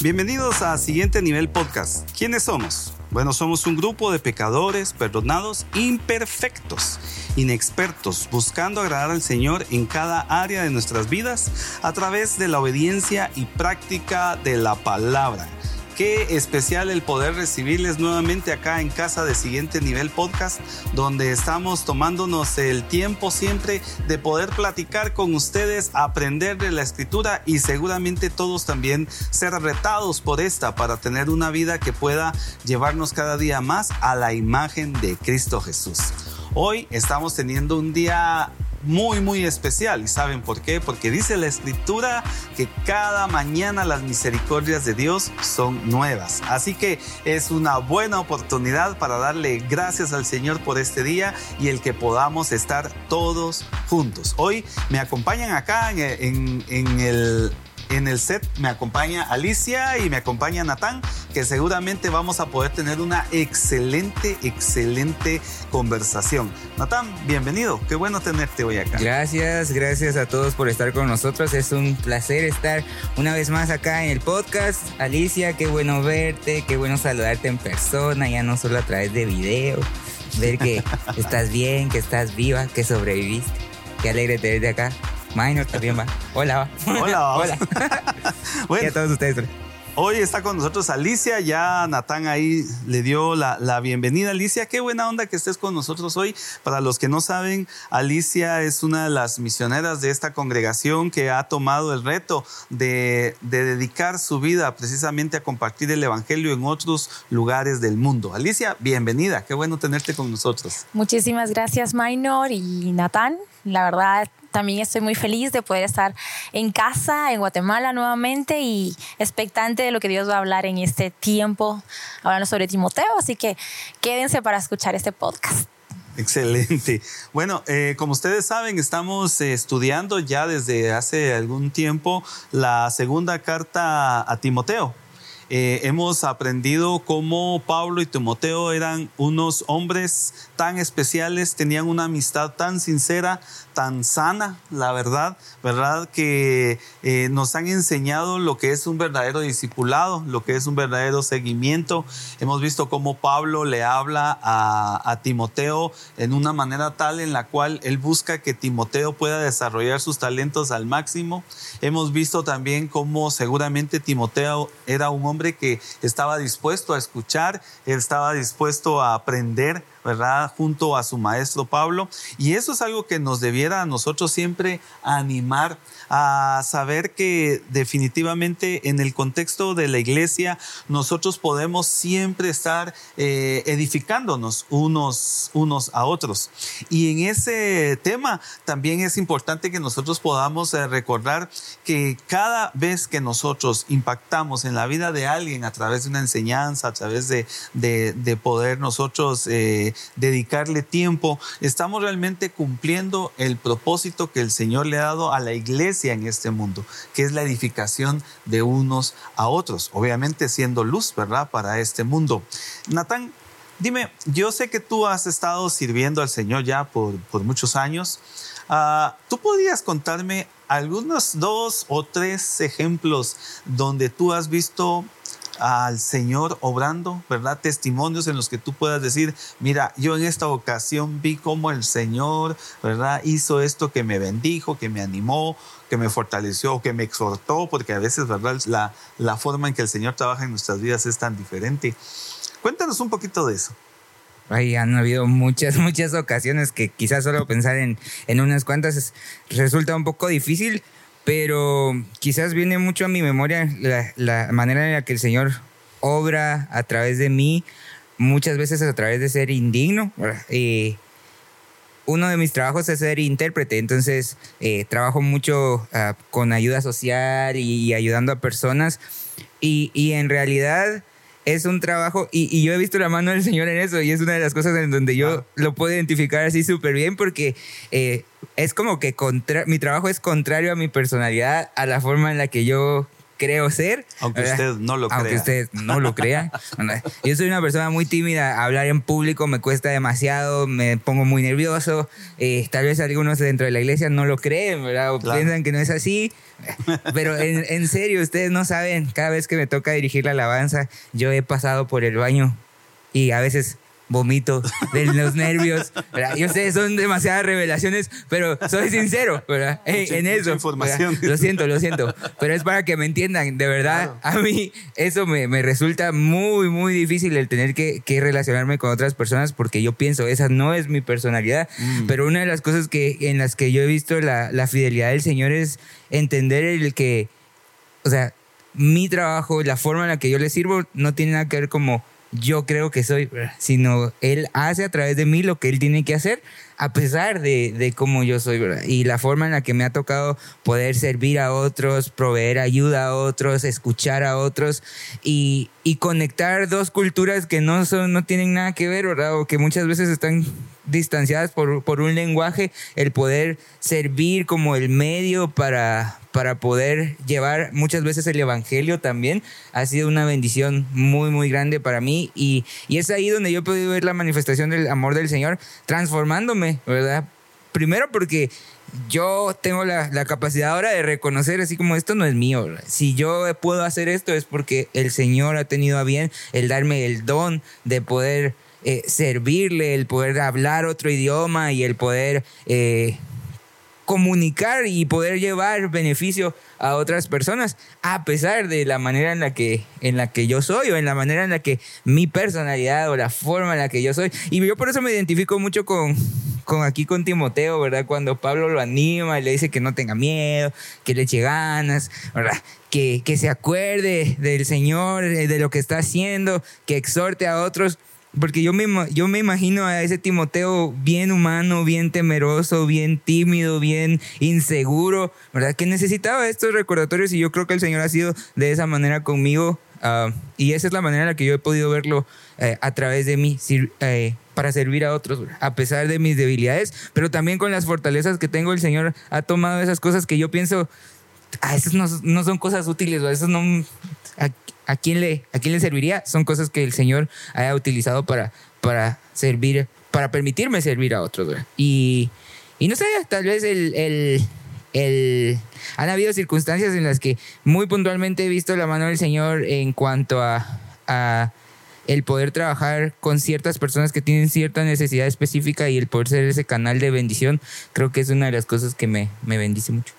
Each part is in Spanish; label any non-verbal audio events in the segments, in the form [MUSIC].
Bienvenidos a Siguiente Nivel Podcast. ¿Quiénes somos? Bueno, somos un grupo de pecadores, perdonados, imperfectos, inexpertos, buscando agradar al Señor en cada área de nuestras vidas a través de la obediencia y práctica de la palabra. Qué especial el poder recibirles nuevamente acá en casa de Siguiente Nivel Podcast, donde estamos tomándonos el tiempo siempre de poder platicar con ustedes, aprender de la escritura y seguramente todos también ser retados por esta para tener una vida que pueda llevarnos cada día más a la imagen de Cristo Jesús. Hoy estamos teniendo un día muy, muy especial. ¿Y saben por qué? Porque dice la escritura que cada mañana las misericordias de Dios son nuevas. Así que es una buena oportunidad para darle gracias al Señor por este día y el que podamos estar todos juntos. Hoy me acompañan acá en, el en el set me acompaña Alicia y me acompaña Natán, que seguramente vamos a poder tener una excelente, excelente conversación. Natán, bienvenido. Qué bueno tenerte hoy acá. Gracias, gracias a todos por estar con nosotros. Es un placer estar una vez más acá en el podcast. Alicia, qué bueno verte, qué bueno saludarte en persona, ya no solo a través de video. Ver que [LAUGHS] estás bien, que estás viva, que sobreviviste. Qué alegre tenerte acá. Minor también va. Hola. Hola. Hola. [LAUGHS] bueno, y a todos ustedes. Hoy está con nosotros Alicia, ya Natán ahí le dio la, la, bienvenida. Alicia, qué buena onda que estés con nosotros hoy. Para los que no saben, Alicia es una de las misioneras de esta congregación que ha tomado el reto de, de dedicar su vida precisamente a compartir el Evangelio en otros lugares del mundo. Alicia, bienvenida, qué bueno tenerte con nosotros. Muchísimas gracias, Minor y Natán. La verdad, también estoy muy feliz de poder estar en casa, en Guatemala nuevamente y expectante de lo que Dios va a hablar en este tiempo, hablando sobre Timoteo. Así que quédense para escuchar este podcast. Excelente. Bueno, eh, como ustedes saben, estamos eh, estudiando ya desde hace algún tiempo la segunda carta a Timoteo. Eh, hemos aprendido cómo Pablo y Timoteo eran unos hombres tan especiales, tenían una amistad tan sincera, tan sana, la verdad, ¿verdad? Que eh, nos han enseñado lo que es un verdadero discipulado, lo que es un verdadero seguimiento. Hemos visto cómo Pablo le habla a, a Timoteo en una manera tal en la cual él busca que Timoteo pueda desarrollar sus talentos al máximo. Hemos visto también cómo seguramente Timoteo era un hombre que estaba dispuesto a escuchar, estaba dispuesto a aprender ¿verdad? Junto a su maestro Pablo. Y eso es algo que nos debiera a nosotros siempre animar a saber que definitivamente en el contexto de la iglesia nosotros podemos siempre estar eh, edificándonos unos, unos a otros. Y en ese tema también es importante que nosotros podamos eh, recordar que cada vez que nosotros impactamos en la vida de alguien a través de una enseñanza, a través de, de, poder nosotros eh, dedicarle tiempo, estamos realmente cumpliendo el propósito que el Señor le ha dado a la iglesia en este mundo, que es la edificación de unos a otros, obviamente siendo luz, ¿verdad?, para este mundo. Natán, dime, yo sé que tú has estado sirviendo al Señor ya por, por muchos años. Uh, ¿Tú podrías contarme algunos dos o tres ejemplos donde tú has visto al Señor obrando, ¿verdad? Testimonios en los que tú puedas decir, mira, yo en esta ocasión vi cómo el Señor, ¿verdad? Hizo esto que me bendijo, que me animó, que me fortaleció, que me exhortó, porque a veces, ¿verdad? La, la forma en que el Señor trabaja en nuestras vidas es tan diferente. Cuéntanos un poquito de eso. Ay, han habido muchas, [LAUGHS] muchas ocasiones que quizás solo pensar en, en unas cuantas resulta un poco difícil, pero quizás viene mucho a mi memoria la, manera en la que el Señor obra a través de mí, muchas veces a través de ser indigno. Eh, uno de mis trabajos es ser intérprete, entonces eh, trabajo mucho ah, con ayuda social y, ayudando a personas. Y, y en realidad es un trabajo, y, yo he visto la mano del Señor en eso, y es una de las cosas en donde yo lo puedo identificar así súper bien, porque eh, es como que contra, mi trabajo es contrario a mi personalidad, a la forma en la que yo creo ser. Aunque usted no lo crea. [LAUGHS] Aunque usted no lo crea. Yo soy una persona muy tímida, hablar en público me cuesta demasiado, me pongo muy nervioso. Eh, tal vez algunos dentro de la iglesia no lo creen, ¿verdad? O piensan que no es así. Pero en, en serio, ustedes no saben, cada vez que me toca dirigir la alabanza, yo he pasado por el baño y a veces vomito de los nervios. ¿verdad? Yo sé, son demasiadas revelaciones, pero soy sincero ¿verdad? en, eso. información. Lo siento, lo siento. Pero es para que me entiendan. De verdad, a mí eso me, me, resulta muy, muy difícil el tener que, que, relacionarme con otras personas porque yo pienso, esa no es mi personalidad. Mm. Pero una de las cosas que, en las que yo he visto la, la fidelidad del Señor es entender el que, o sea, mi trabajo, la forma en la que yo le sirvo, no tiene nada que ver como yo creo que soy, sino Él hace a través de mí lo que Él tiene que hacer a pesar de, de cómo yo soy, ¿verdad? Y la forma en la que me ha tocado poder servir a otros, proveer ayuda a otros, escuchar a otros y, y conectar dos culturas que no, son, no tienen nada que ver, ¿verdad? O que muchas veces están distanciadas por, por un lenguaje, el poder servir como el medio para, para poder llevar muchas veces el Evangelio también ha sido una bendición muy, muy grande para mí y, y es ahí donde yo he podido ver la manifestación del amor del Señor transformándome, Primero porque yo tengo la, capacidad ahora de reconocer así como esto no es mío. Si yo puedo hacer esto es porque el Señor ha tenido a bien el darme el don de poder eh, servirle, el poder hablar otro idioma y el poder eh, comunicar y poder llevar beneficio a otras personas, a pesar de la manera en la que, en la que yo soy o en la manera en la que mi personalidad o la forma en la que yo soy. Y yo por eso me identifico mucho con, con aquí con Timoteo, ¿verdad? Cuando Pablo lo anima y le dice que no tenga miedo, que le eche ganas, ¿verdad? Que, que se acuerde del Señor, eh, de lo que está haciendo, que exhorte a otros. Porque yo me, yo me imagino a ese Timoteo bien humano, bien temeroso, bien tímido, bien inseguro, ¿verdad? Que necesitaba estos recordatorios y yo creo que el Señor ha sido de esa manera conmigo uh, y esa es la manera en la que yo he podido verlo uh, a través de mí uh, para servir a otros, a pesar de mis debilidades, pero también con las fortalezas que tengo, el Señor ha tomado esas cosas que yo pienso, ah, esas no, no son cosas útiles, o esas no... ¿a quién le, a quién le serviría? Son cosas que el Señor haya utilizado para, para servir, para permitirme servir a otros. Y, y no sé, tal vez el, el, el, han habido circunstancias en las que muy puntualmente he visto la mano del Señor en cuanto a, a el poder trabajar con ciertas personas que tienen cierta necesidad específica y el poder ser ese canal de bendición, creo que es una de las cosas que me, me bendice mucho.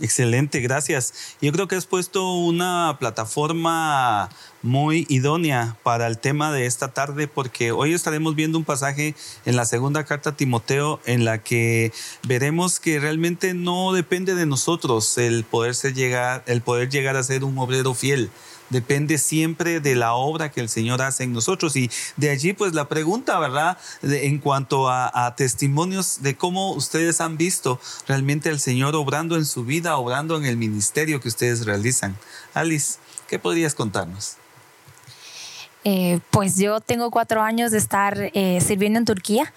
Excelente, gracias. Yo creo que has puesto una plataforma muy idónea para el tema de esta tarde porque hoy estaremos viendo un pasaje en la segunda carta a Timoteo en la que veremos que realmente no depende de nosotros el poder llegar el poder llegar a ser un obrero fiel depende siempre de la obra que el Señor hace en nosotros. Y de allí, pues la pregunta, ¿verdad? en cuanto a, testimonios de cómo ustedes han visto realmente al Señor obrando en su vida, obrando en el ministerio que ustedes realizan. Alice, ¿qué podrías contarnos? Eh, pues yo tengo cuatro años de estar eh, sirviendo en Turquía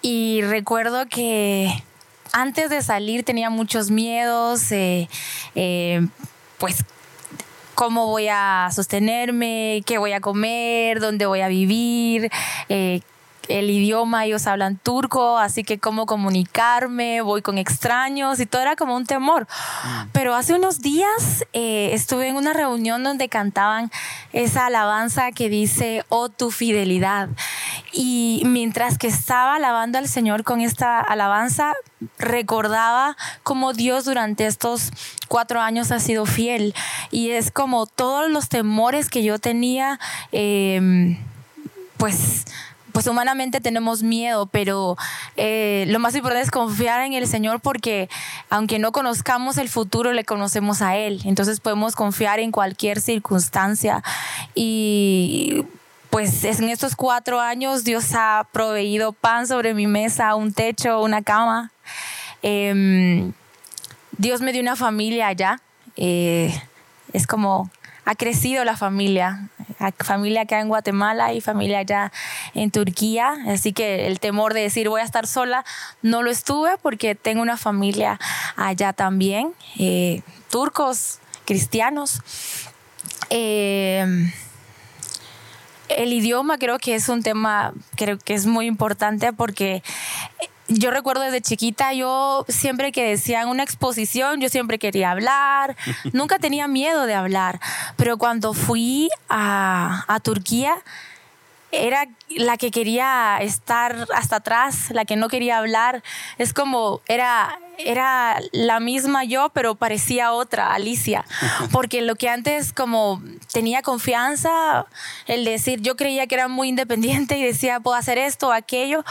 y recuerdo que antes de salir tenía muchos miedos, eh, pues cómo voy a sostenerme, qué voy a comer, dónde voy a vivir, eh, el idioma, ellos hablan turco, así que cómo comunicarme, voy con extraños y todo era como un temor. Mm. Pero hace unos días eh, estuve en una reunión donde cantaban esa alabanza que dice, oh tu fidelidad. Y mientras que estaba alabando al Señor con esta alabanza, recordaba cómo Dios durante estos cuatro años ha sido fiel. Y es como todos los temores que yo tenía, eh, pues pues humanamente tenemos miedo, pero eh, lo más importante es confiar en el Señor porque aunque no conozcamos el futuro, le conocemos a Él. Entonces podemos confiar en cualquier circunstancia y pues en estos cuatro años Dios ha proveído pan sobre mi mesa, un techo, una cama. Em, Dios me dio una familia allá. Eh, es como ha crecido la familia, familia acá en Guatemala y familia allá en Turquía, así que el temor de decir voy a estar sola no lo estuve porque tengo una familia allá también, eh, turcos cristianos. Eh, el idioma creo que es un tema, creo que es muy importante porque yo recuerdo desde chiquita, yo siempre que decían una exposición, yo siempre quería hablar, [LAUGHS] nunca tenía miedo de hablar, pero cuando fui a, a Turquía, era la que quería estar hasta atrás, la que no quería hablar. Es como, era, era la misma yo, pero parecía otra, Alicia. Porque lo que antes como tenía confianza, el decir, yo creía que era muy independiente y decía, puedo hacer esto o aquello,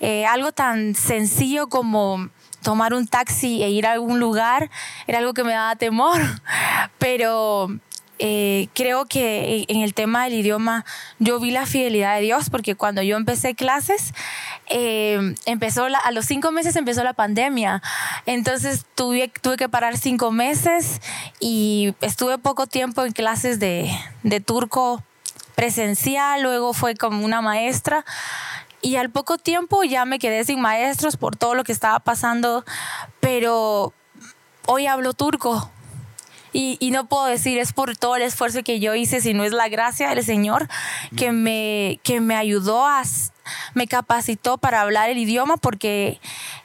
eh, algo tan sencillo como tomar un taxi e ir a algún lugar, era algo que me daba temor. [LAUGHS] Pero eh, creo que en el tema del idioma yo vi la fidelidad de Dios porque cuando yo empecé clases, eh, empezó a los cinco meses empezó la pandemia. Entonces tuve, tuve que parar cinco meses y estuve poco tiempo en clases de, de turco presencial, luego fue como una maestra. Y al poco tiempo ya me quedé sin maestros por todo lo que estaba pasando, pero hoy hablo turco, y, no puedo decir es por todo el esfuerzo que yo hice, sino es la gracia del Señor que me, que me ayudó a, me capacitó para hablar el idioma porque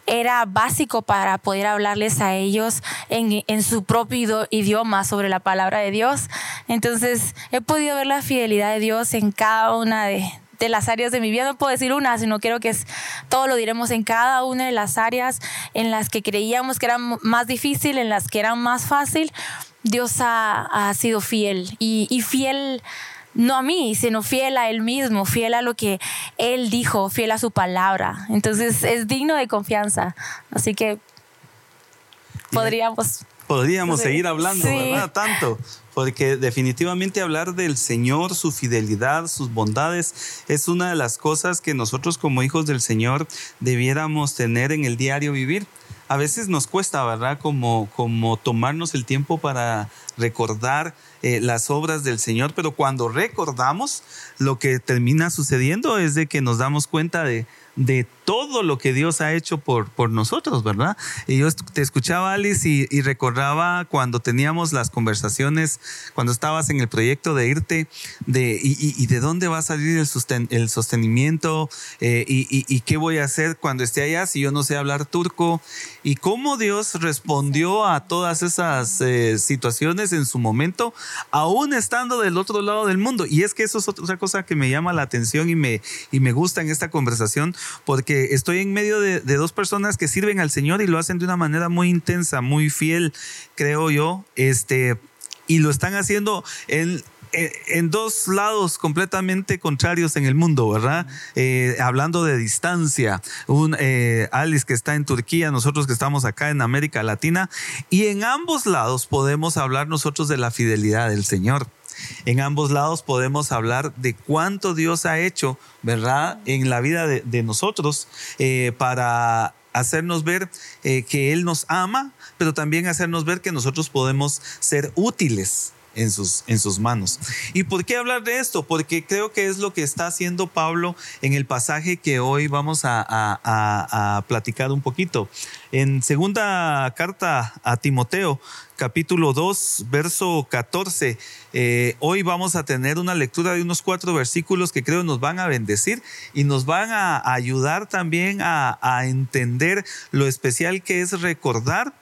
era básico para poder hablarles a ellos en, en, su propio idioma sobre la palabra de Dios. Entonces he podido ver la fidelidad de Dios en cada una de, de las áreas de mi vida. No puedo decir una, sino creo que es todo lo diremos en cada una de las áreas en las que creíamos que eran más difícil, en las que eran más fácil. Dios ha, sido fiel y, fiel no a mí, sino fiel a Él mismo, fiel a lo que Él dijo, fiel a su palabra. Entonces es digno de confianza. Así que podríamos... Podríamos seguir hablando, ¿verdad? Tanto, porque definitivamente hablar del Señor, su fidelidad, sus bondades, es una de las cosas que nosotros como hijos del Señor debiéramos tener en el diario vivir a veces nos cuesta, ¿verdad? Como, como tomarnos el tiempo para recordar eh, las obras del Señor, pero cuando recordamos, lo que termina sucediendo es de que nos damos cuenta de, de todo lo que Dios ha hecho por, por nosotros, ¿verdad? Y yo te escuchaba, Alice, y, recordaba cuando teníamos las conversaciones, cuando estabas en el proyecto de irte, de, y, de dónde va a salir el, sostenimiento, eh, y, qué voy a hacer cuando esté allá si yo no sé hablar turco, y cómo Dios respondió a todas esas eh, situaciones en su momento, aún estando del otro lado del mundo. Y es que eso es otra cosa que me llama la atención y me, y me gusta en esta conversación, porque estoy en medio de, dos personas que sirven al Señor y lo hacen de una manera muy intensa, muy fiel, creo yo, este, y lo están haciendo en, en, dos lados completamente contrarios en el mundo, ¿verdad? Eh, hablando de distancia, un eh, Alice que está en Turquía, nosotros que estamos acá en América Latina, y en ambos lados podemos hablar nosotros de la fidelidad del Señor. En ambos lados podemos hablar de cuánto Dios ha hecho, ¿verdad? En la vida de, nosotros eh, para hacernos ver eh, que Él nos ama, pero también hacernos ver que nosotros podemos ser útiles en sus, en sus manos. ¿Y por qué hablar de esto? Porque creo que es lo que está haciendo Pablo en el pasaje que hoy vamos a, platicar un poquito. En segunda carta a Timoteo, capítulo 2, verso 14, eh, hoy vamos a tener una lectura de unos cuatro versículos que creo nos van a bendecir y nos van a ayudar también a, a entender lo especial que es recordar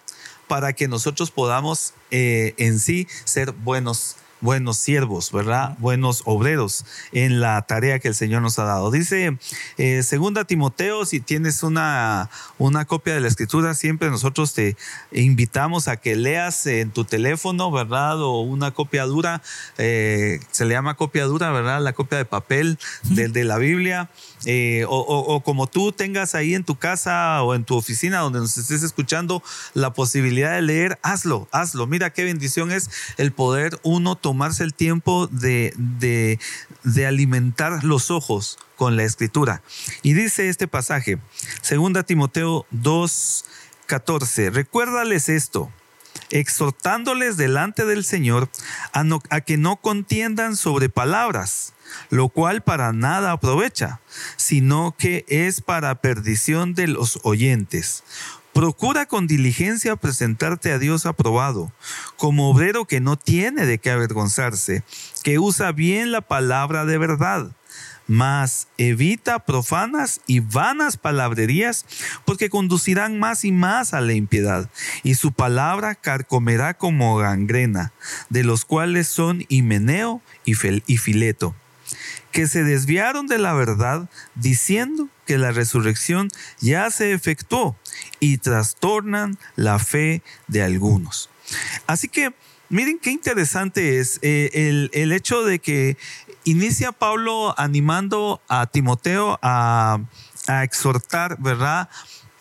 para que nosotros podamos eh, en sí ser buenos buenos siervos, ¿verdad? Buenos obreros en la tarea que el Señor nos ha dado. Dice eh, segunda Timoteo, si tienes una, una copia de la escritura, siempre nosotros te invitamos a que leas en tu teléfono, ¿verdad? O una copia dura, eh, se le llama copia dura, ¿verdad? La copia de papel de, de la Biblia. Eh, o, o, como tú tengas ahí en tu casa o en tu oficina donde nos estés escuchando la posibilidad de leer, hazlo, hazlo. Mira qué bendición es el poder uno tomarse el tiempo de, de, de alimentar los ojos con la escritura. Y dice este pasaje, 2 Timoteo 2, 14, recuérdales esto exhortándoles delante del Señor a, a, que no contiendan sobre palabras, lo cual para nada aprovecha, sino que es para perdición de los oyentes, Procura con diligencia presentarte a Dios aprobado, como obrero que no tiene de qué avergonzarse, que usa bien la palabra de verdad. Mas evita profanas y vanas palabrerías, porque conducirán más y más a la impiedad, y su palabra carcomerá como gangrena, de los cuales son Himeneo y Fileto, que se desviaron de la verdad, diciendo que la resurrección ya se efectuó, y trastornan la fe de algunos. Así que, Miren qué interesante es eh, el, el, hecho de que inicia Pablo animando a Timoteo a, exhortar, ¿verdad?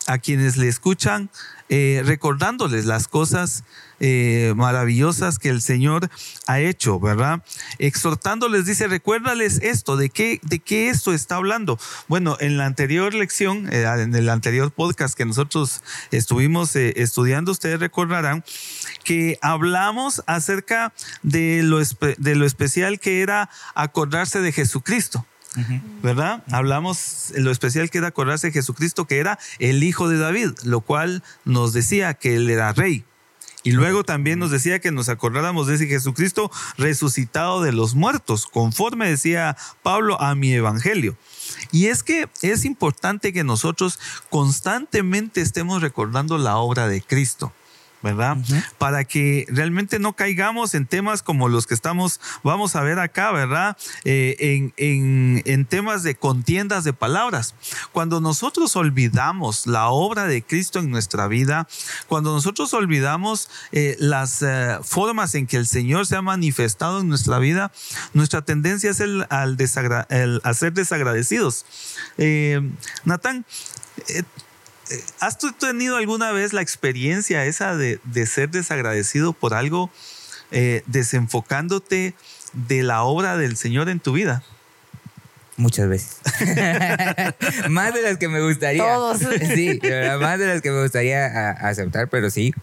A quienes le escuchan, eh, recordándoles las cosas eh, maravillosas que el Señor ha hecho, ¿verdad? Exhortándoles, dice, recuérdales esto, ¿de qué, de qué esto está hablando? Bueno, en la anterior lección, eh, en el anterior podcast que nosotros estuvimos estudiando, ustedes recordarán que hablamos acerca de lo, de lo especial que era acordarse de Jesucristo. ¿Verdad? Hablamos lo especial que era acordarse de Jesucristo, que era el hijo de David, lo cual nos decía que él era rey. Y luego también nos decía que nos acordáramos de ese Jesucristo resucitado de los muertos, conforme decía Pablo a mi evangelio. Y es que es importante que nosotros constantemente estemos recordando la obra de Cristo. ¿Verdad? Para que realmente no caigamos en temas como los que estamos, vamos a ver acá, ¿verdad? Eh, en, en, en, temas de contiendas de palabras. Cuando nosotros olvidamos la obra de Cristo en nuestra vida, cuando nosotros olvidamos eh, las eh, formas en que el Señor se ha manifestado en nuestra vida, nuestra tendencia es el, al el, a ser desagradecidos. Natán, ¿Has tenido alguna vez la experiencia esa de, ser desagradecido por algo, eh, desenfocándote de la obra del Señor en tu vida? Muchas veces. [LAUGHS] más de las que me gustaría. Todos. [LAUGHS] sí, más de las que me gustaría aceptar, pero sí.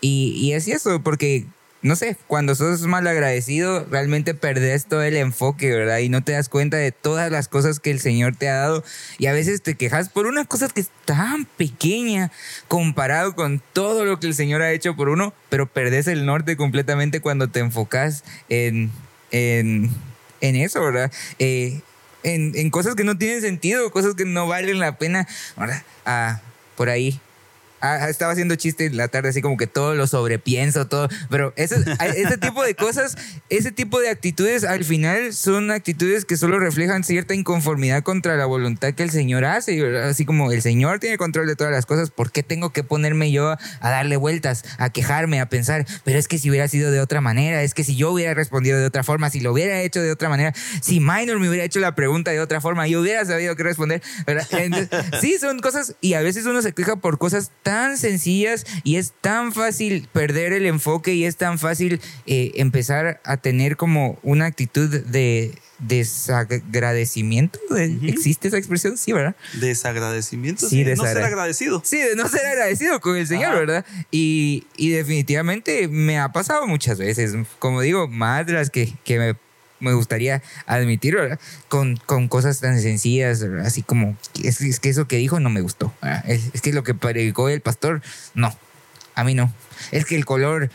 Y, y es eso, porque no sé, cuando sos mal agradecido, realmente perdés todo el enfoque, ¿verdad? Y no te das cuenta de todas las cosas que el Señor te ha dado. Y a veces te quejas por una cosa que es tan pequeña comparado con todo lo que el Señor ha hecho por uno, pero perdés el norte completamente cuando te enfocas en, en, en eso, ¿verdad? Eh, en, en, cosas que no tienen sentido, cosas que no valen la pena, ¿verdad? Ah, por ahí Ah, estaba haciendo chiste en la tarde, así como que todo lo sobrepienso, todo. Pero ese, [LAUGHS] ese tipo de cosas, ese tipo de actitudes, al final son actitudes que solo reflejan cierta inconformidad contra la voluntad que el Señor hace. Así como el Señor tiene control de todas las cosas, ¿por qué tengo que ponerme yo a darle vueltas, a quejarme, a pensar? Pero es que si hubiera sido de otra manera, es que si yo hubiera respondido de otra forma, si lo hubiera hecho de otra manera, si Minor me hubiera hecho la pregunta de otra forma, yo hubiera sabido qué responder. sí, son cosas, y a veces uno se queja por cosas tan tan sencillas y es tan fácil perder el enfoque y es tan fácil eh, empezar a tener como una actitud de desagradecimiento. ¿Existe esa expresión? Sí, ¿verdad? Desagradecimiento. Sí, de no ser agradecido. Sí, de no ser agradecido con el Señor, ¿verdad? Y, y, definitivamente me ha pasado muchas veces. Como digo, más de las que, que me me gustaría admitir, Con, con cosas tan sencillas, así como, es, que eso que dijo no me gustó. Es, que lo que predicó el pastor, no, a mí no. Es que el color,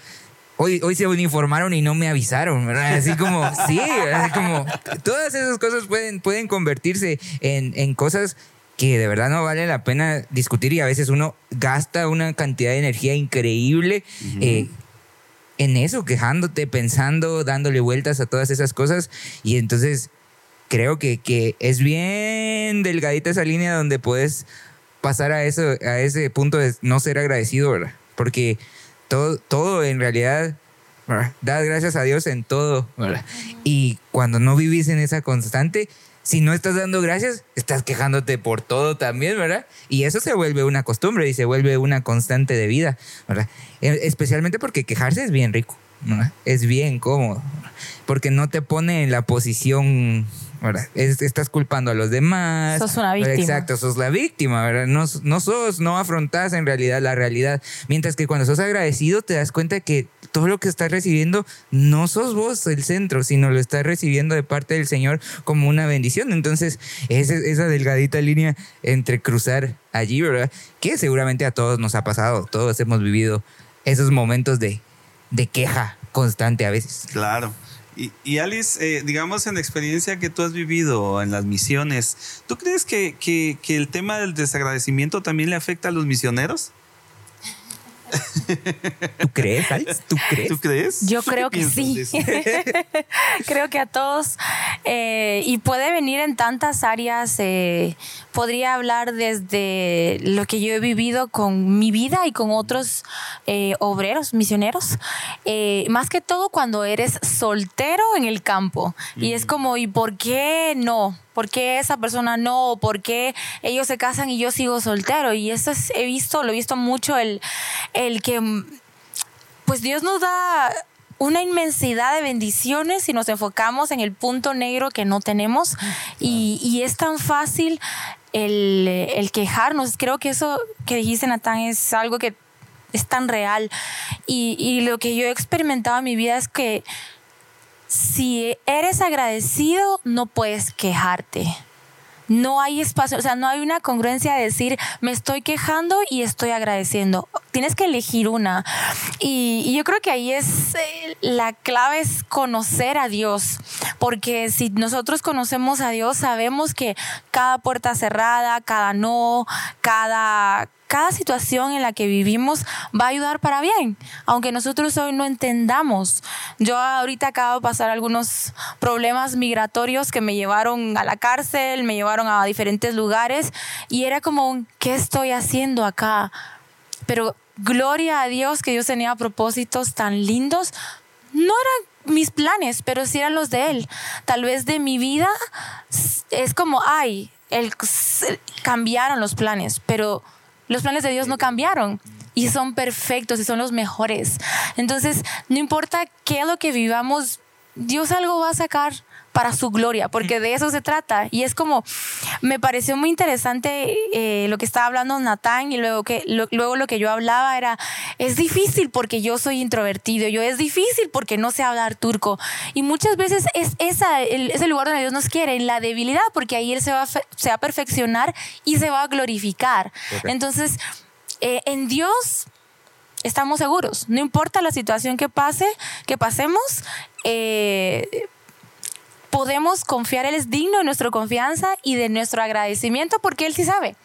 hoy, hoy se uniformaron y no me avisaron. Así como, [LAUGHS] sí, como, todas esas cosas pueden, pueden convertirse en, en cosas que de verdad no vale la pena discutir y a veces uno gasta una cantidad de energía increíble en eso, quejándote, pensando, dándole vueltas a todas esas cosas. Y entonces creo que, que es bien delgadita esa línea donde puedes pasar a, eso, a ese punto de no ser agradecido, ¿verdad? Porque todo, todo en realidad, das gracias a Dios en todo, ¿verdad? Y cuando no vivís en esa constante, si no estás dando gracias, estás quejándote por todo también, ¿verdad? Y eso se vuelve una costumbre y se vuelve una constante de vida, ¿verdad? E, especialmente porque quejarse es bien rico, ¿verdad? Es bien cómodo, porque no te pone en la posición ¿verdad? estás culpando a los demás. Sos una víctima. Exacto, sos la víctima, ¿verdad? No, no sos, no afrontas en realidad la realidad. Mientras que cuando sos agradecido te das cuenta que todo lo que estás recibiendo no sos vos el centro, sino lo estás recibiendo de parte del Señor como una bendición. Entonces, esa, delgadita línea entre cruzar allí, ¿verdad? Que seguramente a todos nos ha pasado, todos hemos vivido esos momentos de, de queja constante a veces. Claro. Y, Alice, eh, digamos en la experiencia que tú has vivido en las misiones, ¿tú crees que, que el tema del desagradecimiento también le afecta a los misioneros? [LAUGHS] ¿Tú crees, Alex? ¿Tú crees? ¿Tú crees? Yo creo que sí. [LAUGHS] creo que a todos. Eh, y puede venir en tantas áreas. Eh, podría hablar desde lo que yo he vivido con mi vida y con otros eh, obreros, misioneros. más que todo cuando eres soltero en el campo. Y es como, ¿y por qué no? ¿Por qué esa persona no? ¿Por qué ellos se casan y yo sigo soltero? Y eso es, he visto, lo he visto mucho, el, el que pues Dios nos da una inmensidad de bendiciones si nos enfocamos en el punto negro que no tenemos y, es tan fácil el, quejarnos. Creo que eso que dijiste, Natán, es algo que es tan real y, y lo que yo he experimentado en mi vida es que si eres agradecido, no puedes quejarte. No hay espacio, o sea, no hay una congruencia de decir, me estoy quejando y estoy agradeciendo. Tienes que elegir una. Y, yo creo que ahí es, eh, la clave es conocer a Dios, porque si nosotros conocemos a Dios, sabemos que cada puerta cerrada, cada no, cada, cada situación en la que vivimos va a ayudar para bien, aunque nosotros hoy no entendamos. Yo ahorita acabo de pasar algunos problemas migratorios que me llevaron a la cárcel, me llevaron a diferentes lugares y era como, ¿qué estoy haciendo acá? Pero gloria a Dios que Dios tenía propósitos tan lindos. No eran mis planes, pero sí eran los de Él. Tal vez de mi vida es como, ay, él, cambiaron los planes, pero los planes de Dios no cambiaron y son perfectos y son los mejores. Entonces, no importa qué es lo que vivamos, Dios algo va a sacar para su gloria, porque de eso se trata. Y es como, me pareció muy interesante eh, lo que estaba hablando Natán y luego, que, luego lo que yo hablaba era, es difícil porque yo soy introvertido, yo es difícil porque no sé hablar turco. Y muchas veces es esa, el, ese lugar donde Dios nos quiere, en la debilidad, porque ahí Él se va, se va a perfeccionar y se va a glorificar. Entonces, eh, en Dios estamos seguros. No importa la situación que pase, que pasemos, eh, podemos confiar, Él es digno de nuestra confianza y de nuestro agradecimiento porque Él sí sabe.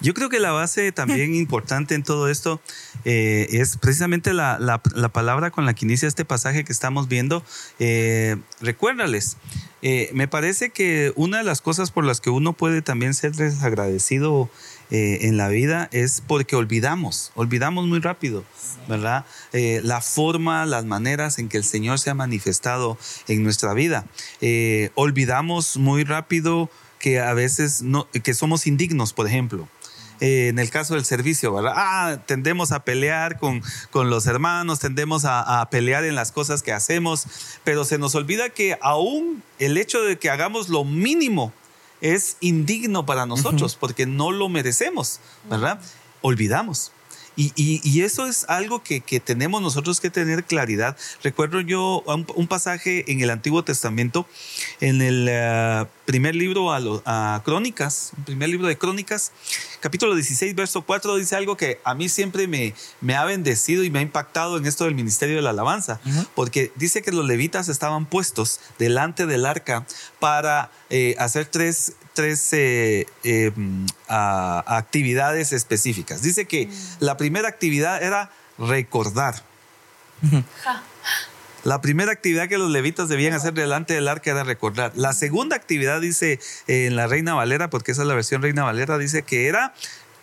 Yo creo que la base también [LAUGHS] importante en todo esto eh, es precisamente la, la, palabra con la que inicia este pasaje que estamos viendo. Eh, recuérdales, eh, me parece que una de las cosas por las que uno puede también ser desagradecido eh, en la vida es porque olvidamos, olvidamos muy rápido, ¿verdad? Eh, la forma, las maneras en que el Señor se ha manifestado en nuestra vida. Eh, olvidamos muy rápido que a veces no, que somos indignos, por ejemplo. en el caso del servicio, ¿verdad? Ah, tendemos a pelear con, con los hermanos, tendemos a, a, pelear en las cosas que hacemos, pero se nos olvida que aún el hecho de que hagamos lo mínimo es indigno para nosotros porque no lo merecemos, ¿verdad? Olvidamos. Y, eso es algo que, tenemos nosotros que tener claridad. Recuerdo yo un, pasaje en el Antiguo Testamento, en el eh, primer libro a, a Crónicas, un primer libro de Crónicas, capítulo 16, verso 4, dice algo que a mí siempre me, me ha bendecido y me ha impactado en esto del ministerio de la alabanza, porque dice que los levitas estaban puestos delante del arca para eh, hacer tres tres eh, eh, actividades específicas. Dice que la primera actividad era recordar. La primera actividad que los levitas debían hacer delante del arca era recordar. La segunda actividad, dice en la Reina Valera, porque esa es la versión Reina Valera, dice que era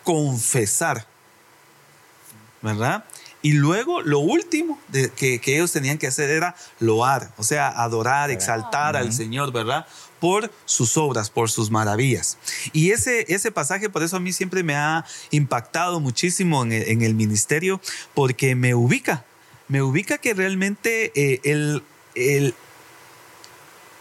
confesar. ¿Verdad? Y luego lo último que, ellos tenían que hacer era loar, o sea, adorar, exaltar al Señor, ¿verdad? por sus obras, por sus maravillas. Y ese, ese pasaje, por eso a mí siempre me ha impactado muchísimo en el, ministerio, porque me ubica, me ubica que realmente eh, el, el,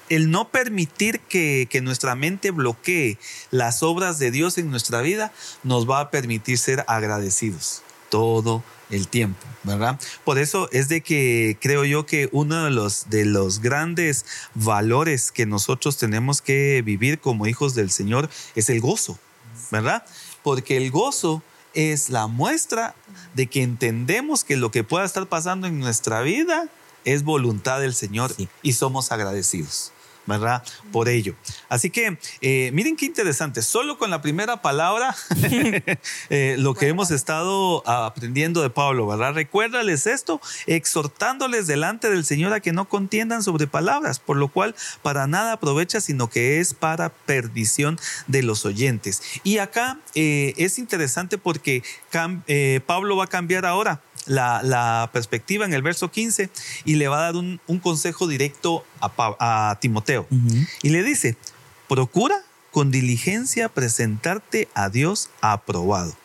el, no permitir que, que, nuestra mente bloquee las obras de Dios en nuestra vida nos va a permitir ser agradecidos todo el tiempo, ¿verdad? Por eso es de que creo yo que uno de los, de los grandes valores que nosotros tenemos que vivir como hijos del Señor es el gozo, ¿verdad? Porque el gozo es la muestra de que entendemos que lo que pueda estar pasando en nuestra vida es voluntad del Señor y somos agradecidos. ¿Verdad? Por ello. Así que eh, miren qué interesante, solo con la primera palabra, [LAUGHS] eh, lo que hemos estado aprendiendo de Pablo, ¿verdad? Recuérdales esto, exhortándoles delante del Señor a que no contiendan sobre palabras, por lo cual para nada aprovecha, sino que es para perdición de los oyentes. Y acá eh, es interesante porque Pablo va a cambiar ahora la, perspectiva en el verso 15 y le va a dar un, consejo directo a, Timoteo. Y le dice, procura con diligencia presentarte a Dios aprobado,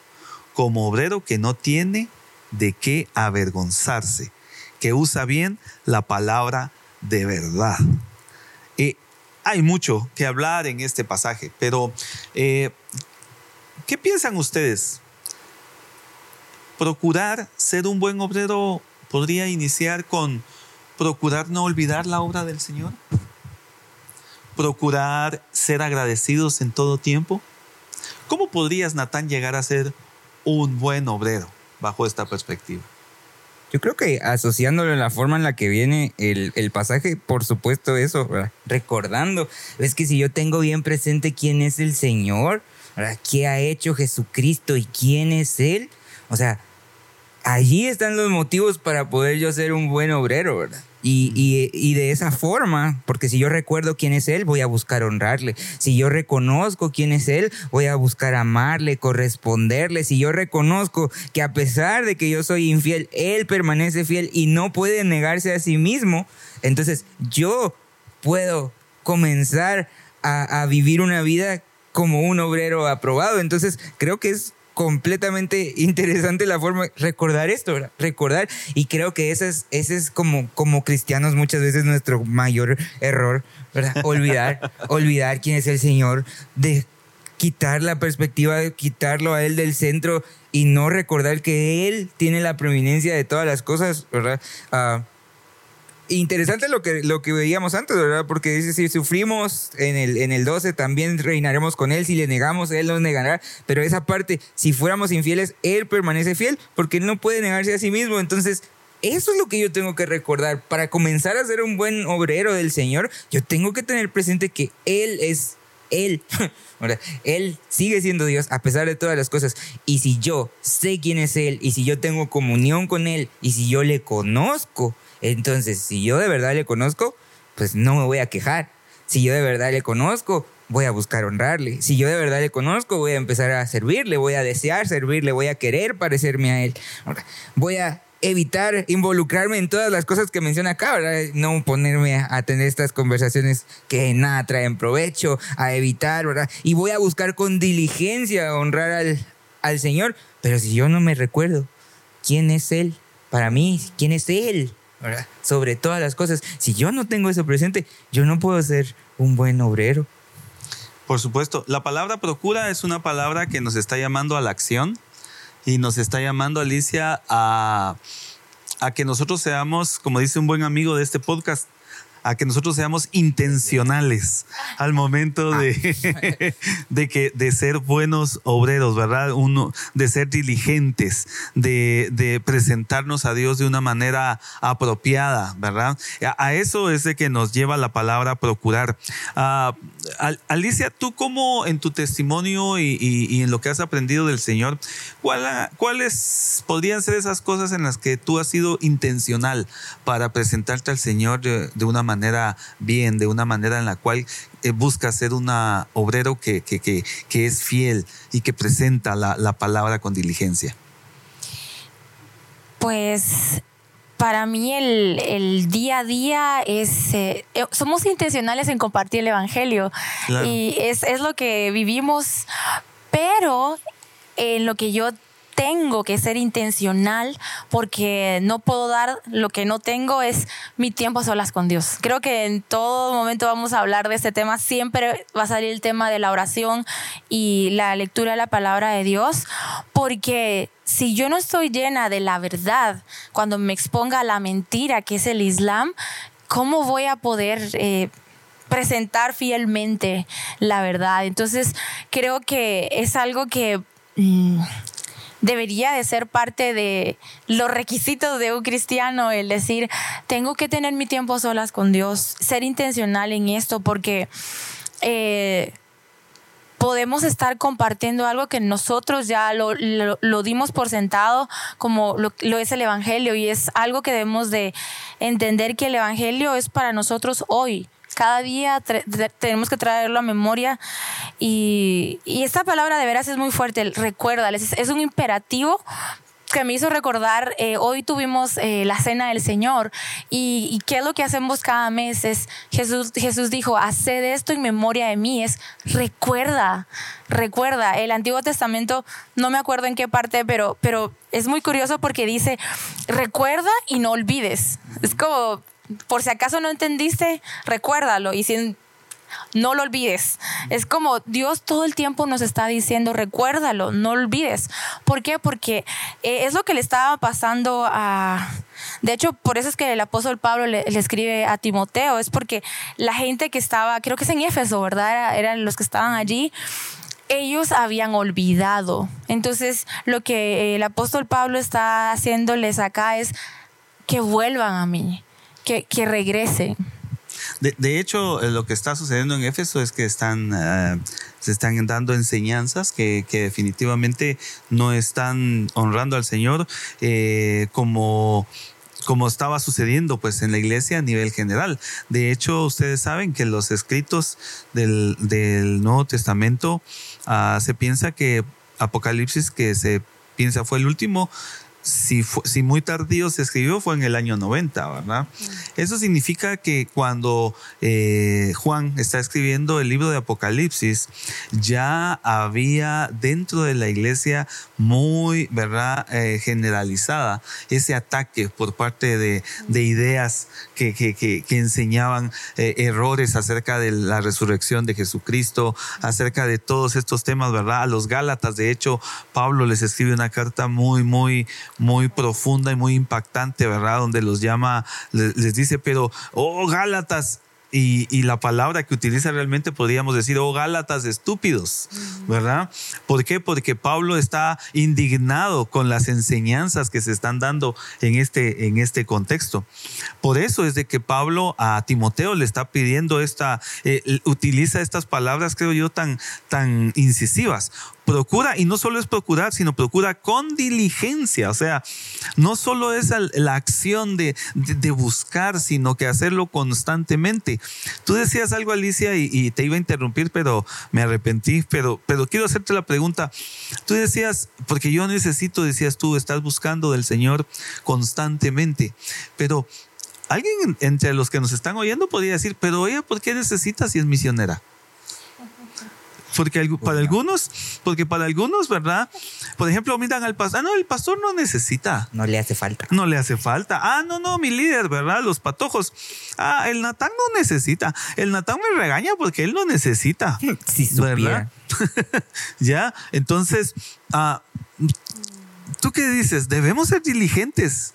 como obrero que no tiene de qué avergonzarse, que usa bien la palabra de verdad. Eh, hay mucho que hablar en este pasaje, pero eh, ¿qué piensan ustedes? Procurar ser un buen obrero podría iniciar con procurar no olvidar la obra del Señor. Procurar ser agradecidos en todo tiempo. ¿Cómo podrías, Natán, llegar a ser un buen obrero bajo esta perspectiva? Yo creo que asociándolo en la forma en la que viene el, pasaje, por supuesto eso, recordando, es que si yo tengo bien presente quién es el Señor, qué ha hecho Jesucristo y quién es Él, o sea, allí están los motivos para poder yo ser un buen obrero, ¿verdad? Y, de esa forma, porque si yo recuerdo quién es Él, voy a buscar honrarle. Si yo reconozco quién es Él, voy a buscar amarle, corresponderle. Si yo reconozco que a pesar de que yo soy infiel, Él permanece fiel y no puede negarse a sí mismo, entonces yo puedo comenzar a, a vivir una vida como un obrero aprobado. Entonces creo que es completamente interesante la forma de recordar esto, ¿verdad? recordar. Y creo que ese es, ese es como, como cristianos muchas veces nuestro mayor error, ¿verdad? Olvidar, [LAUGHS] olvidar quién es el Señor, de quitar la perspectiva, de quitarlo a Él del centro y no recordar que Él tiene la preeminencia de todas las cosas, ¿verdad? Uh, interesante lo que, lo que veíamos antes, ¿verdad? Porque dice, si sufrimos en el, en el 12, también reinaremos con Él. Si le negamos, Él nos negará. Pero esa parte, si fuéramos infieles, Él permanece fiel porque Él no puede negarse a sí mismo. Entonces, eso es lo que yo tengo que recordar. Para comenzar a ser un buen obrero del Señor, yo tengo que tener presente que Él es Él. [LAUGHS] él sigue siendo Dios a pesar de todas las cosas. Y si yo sé quién es Él, y si yo tengo comunión con Él, y si yo le conozco, entonces, si yo de verdad le conozco, pues no me voy a quejar. Si yo de verdad le conozco, voy a buscar honrarle. Si yo de verdad le conozco, voy a empezar a servirle, voy a desear servirle, voy a querer parecerme a él. Voy a evitar involucrarme en todas las cosas que menciona acá, ¿verdad? No ponerme a, tener estas conversaciones que nada traen provecho, a evitar, ¿verdad? Y voy a buscar con diligencia honrar al, al Señor. Pero si yo no me recuerdo quién es Él, para mí, quién es Él, sobre todas las cosas. Si yo no tengo eso presente, yo no puedo ser un buen obrero. Por supuesto, la palabra procura es una palabra que nos está llamando a la acción y nos está llamando, Alicia, a, a que nosotros seamos, como dice un buen amigo de este podcast, a que nosotros seamos intencionales al momento de, [LAUGHS] de, que, de ser buenos obreros, ¿verdad? Uno, de ser diligentes, de, de presentarnos a Dios de una manera apropiada, ¿verdad? A, eso es de que nos lleva la palabra procurar. Uh, Alicia, tú como en tu testimonio y, y, en lo que has aprendido del Señor, ¿cuáles podrían ser esas cosas en las que tú has sido intencional para presentarte al Señor de, de una manera bien, de una manera en la cual eh, busca ser un obrero que, que, es fiel y que presenta la, palabra con diligencia? Pues para mí el, día a día es, eh, eh, somos intencionales en compartir el Evangelio y es, es, lo que vivimos, pero en lo que yo tengo que ser intencional porque no puedo dar lo que no tengo es mi tiempo a solas con Dios. Creo que en todo momento vamos a hablar de este tema. Siempre va a salir el tema de la oración y la lectura de la palabra de Dios porque si yo no estoy llena de la verdad cuando me exponga a la mentira que es el Islam, ¿cómo voy a poder... Eh, presentar fielmente la verdad. Entonces, creo que es algo que mm, debería de ser parte de los requisitos de un cristiano, el decir, tengo que tener mi tiempo solas con Dios, ser intencional en esto, porque eh, podemos estar compartiendo algo que nosotros ya lo, dimos por sentado, como lo, lo, es el Evangelio, y es algo que debemos de entender que el Evangelio es para nosotros hoy cada día tenemos que traerlo a memoria y, esta palabra de veras es muy fuerte, recuerda, es, un imperativo que me hizo recordar, eh, hoy tuvimos eh, la cena del Señor y, qué es lo que hacemos cada mes, es Jesús, Jesús dijo, haced esto en memoria de mí, es recuerda, recuerda, el Antiguo Testamento, no me acuerdo en qué parte, pero, pero es muy curioso porque dice, recuerda y no olvides, es como por si acaso no entendiste, recuérdalo y si no lo olvides. Es como Dios todo el tiempo nos está diciendo, recuérdalo, no olvides. ¿Por qué? Porque eh, es lo que le estaba pasando a... De hecho, por eso es que el apóstol Pablo le, escribe a Timoteo, es porque la gente que estaba, creo que es en Éfeso, ¿verdad? eran los que estaban allí ellos habían olvidado. Entonces, lo que el apóstol Pablo está haciéndoles acá es que vuelvan a mí que, regrese. De, hecho, eh, lo que está sucediendo en Éfeso es que están, eh, se están dando enseñanzas que, definitivamente no están honrando al Señor eh, como como estaba sucediendo pues en la iglesia a nivel general. De hecho, ustedes saben que los escritos del, Nuevo Testamento ah, se piensa que Apocalipsis, que se piensa fue el último, si, si muy tardío se escribió, fue en el año 90, ¿verdad? Mm. Eso significa que cuando eh, Juan está escribiendo el libro de Apocalipsis, ya había dentro de la iglesia muy, ¿verdad?, eh, generalizada ese ataque por parte de, ideas que, que, enseñaban eh, errores acerca de la resurrección de Jesucristo, acerca de todos estos temas, ¿verdad? A los Gálatas, de hecho, Pablo les escribe una carta muy, muy, muy profunda y muy impactante, ¿verdad? Donde los llama, les, dice, pero, oh Gálatas, y, la palabra que utiliza realmente podríamos decir, oh Gálatas estúpidos, ¿verdad? ¿Por qué? Porque Pablo está indignado con las enseñanzas que se están dando en este, en este contexto. Por eso es de que Pablo a Timoteo le está pidiendo esta, eh, utiliza estas palabras, creo yo, tan, tan incisivas procura, y no solo es procurar, sino procura con diligencia. O sea, no solo es la acción de, buscar, sino que hacerlo constantemente. Tú decías algo, Alicia, y, te iba a interrumpir, pero me arrepentí. Pero, pero quiero hacerte la pregunta. Tú decías, porque yo necesito, decías tú, estás buscando del Señor constantemente. Pero alguien entre los que nos están oyendo podría decir, pero ella, ¿por qué necesitas si es misionera? Porque para algunos, porque para algunos, ¿verdad? Por ejemplo, miran al pastor, ah, no, el pastor no necesita. No le hace falta. No le hace falta. Ah, no, no, mi líder, ¿verdad? Los patojos. Ah, el Natán no necesita. El Natán me regaña porque él no necesita. [LAUGHS] Sí, ¿verdad? [LAUGHS] ya, entonces, ah, ¿tú qué dices? Debemos ser diligentes